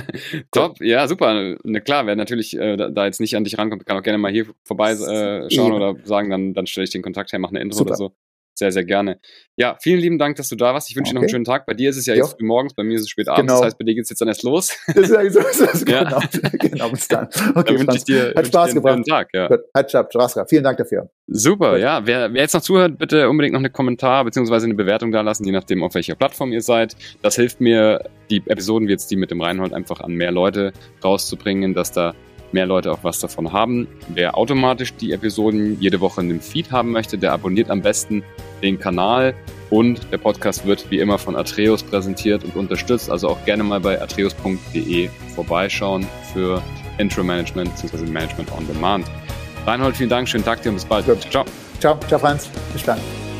Top, ja, super. Ne, klar, wer natürlich äh, da, jetzt nicht an dich rankommt, kann auch gerne mal hier vorbeischauen äh, oder sagen, dann, dann stelle ich den Kontakt her, mache eine Intro super. oder so. Sehr, sehr gerne. Ja, vielen lieben Dank, dass du da warst. Ich wünsche okay. dir noch einen schönen Tag. Bei dir ist es ja jo. jetzt früh morgens, bei mir ist es spät abends. Genau. Das heißt, bei dir geht es jetzt dann erst los. Das ist ja so, ist genau. genau, bis dann. Okay, dann wünsche ich dir, hat Spaß gemacht. Einen Tag, ja. Hat Spaß gemacht. Vielen Dank dafür. Super, ja. Wer, wer jetzt noch zuhört, bitte unbedingt noch einen Kommentar bzw. eine Bewertung da lassen, je nachdem, auf welcher Plattform ihr seid. Das hilft mir, die Episoden wie jetzt die mit dem Reinhold einfach an mehr Leute rauszubringen, dass da mehr Leute auch was davon haben. Wer automatisch die Episoden jede Woche in dem Feed haben möchte, der abonniert am besten den Kanal und der Podcast wird wie immer von Atreus präsentiert und unterstützt. Also auch gerne mal bei atreus.de vorbeischauen für Intro Management bzw. Management on Demand. Reinhold, vielen Dank, schönen Tag dir und bis bald. Ciao. Ciao, ciao Franz. Bis dann.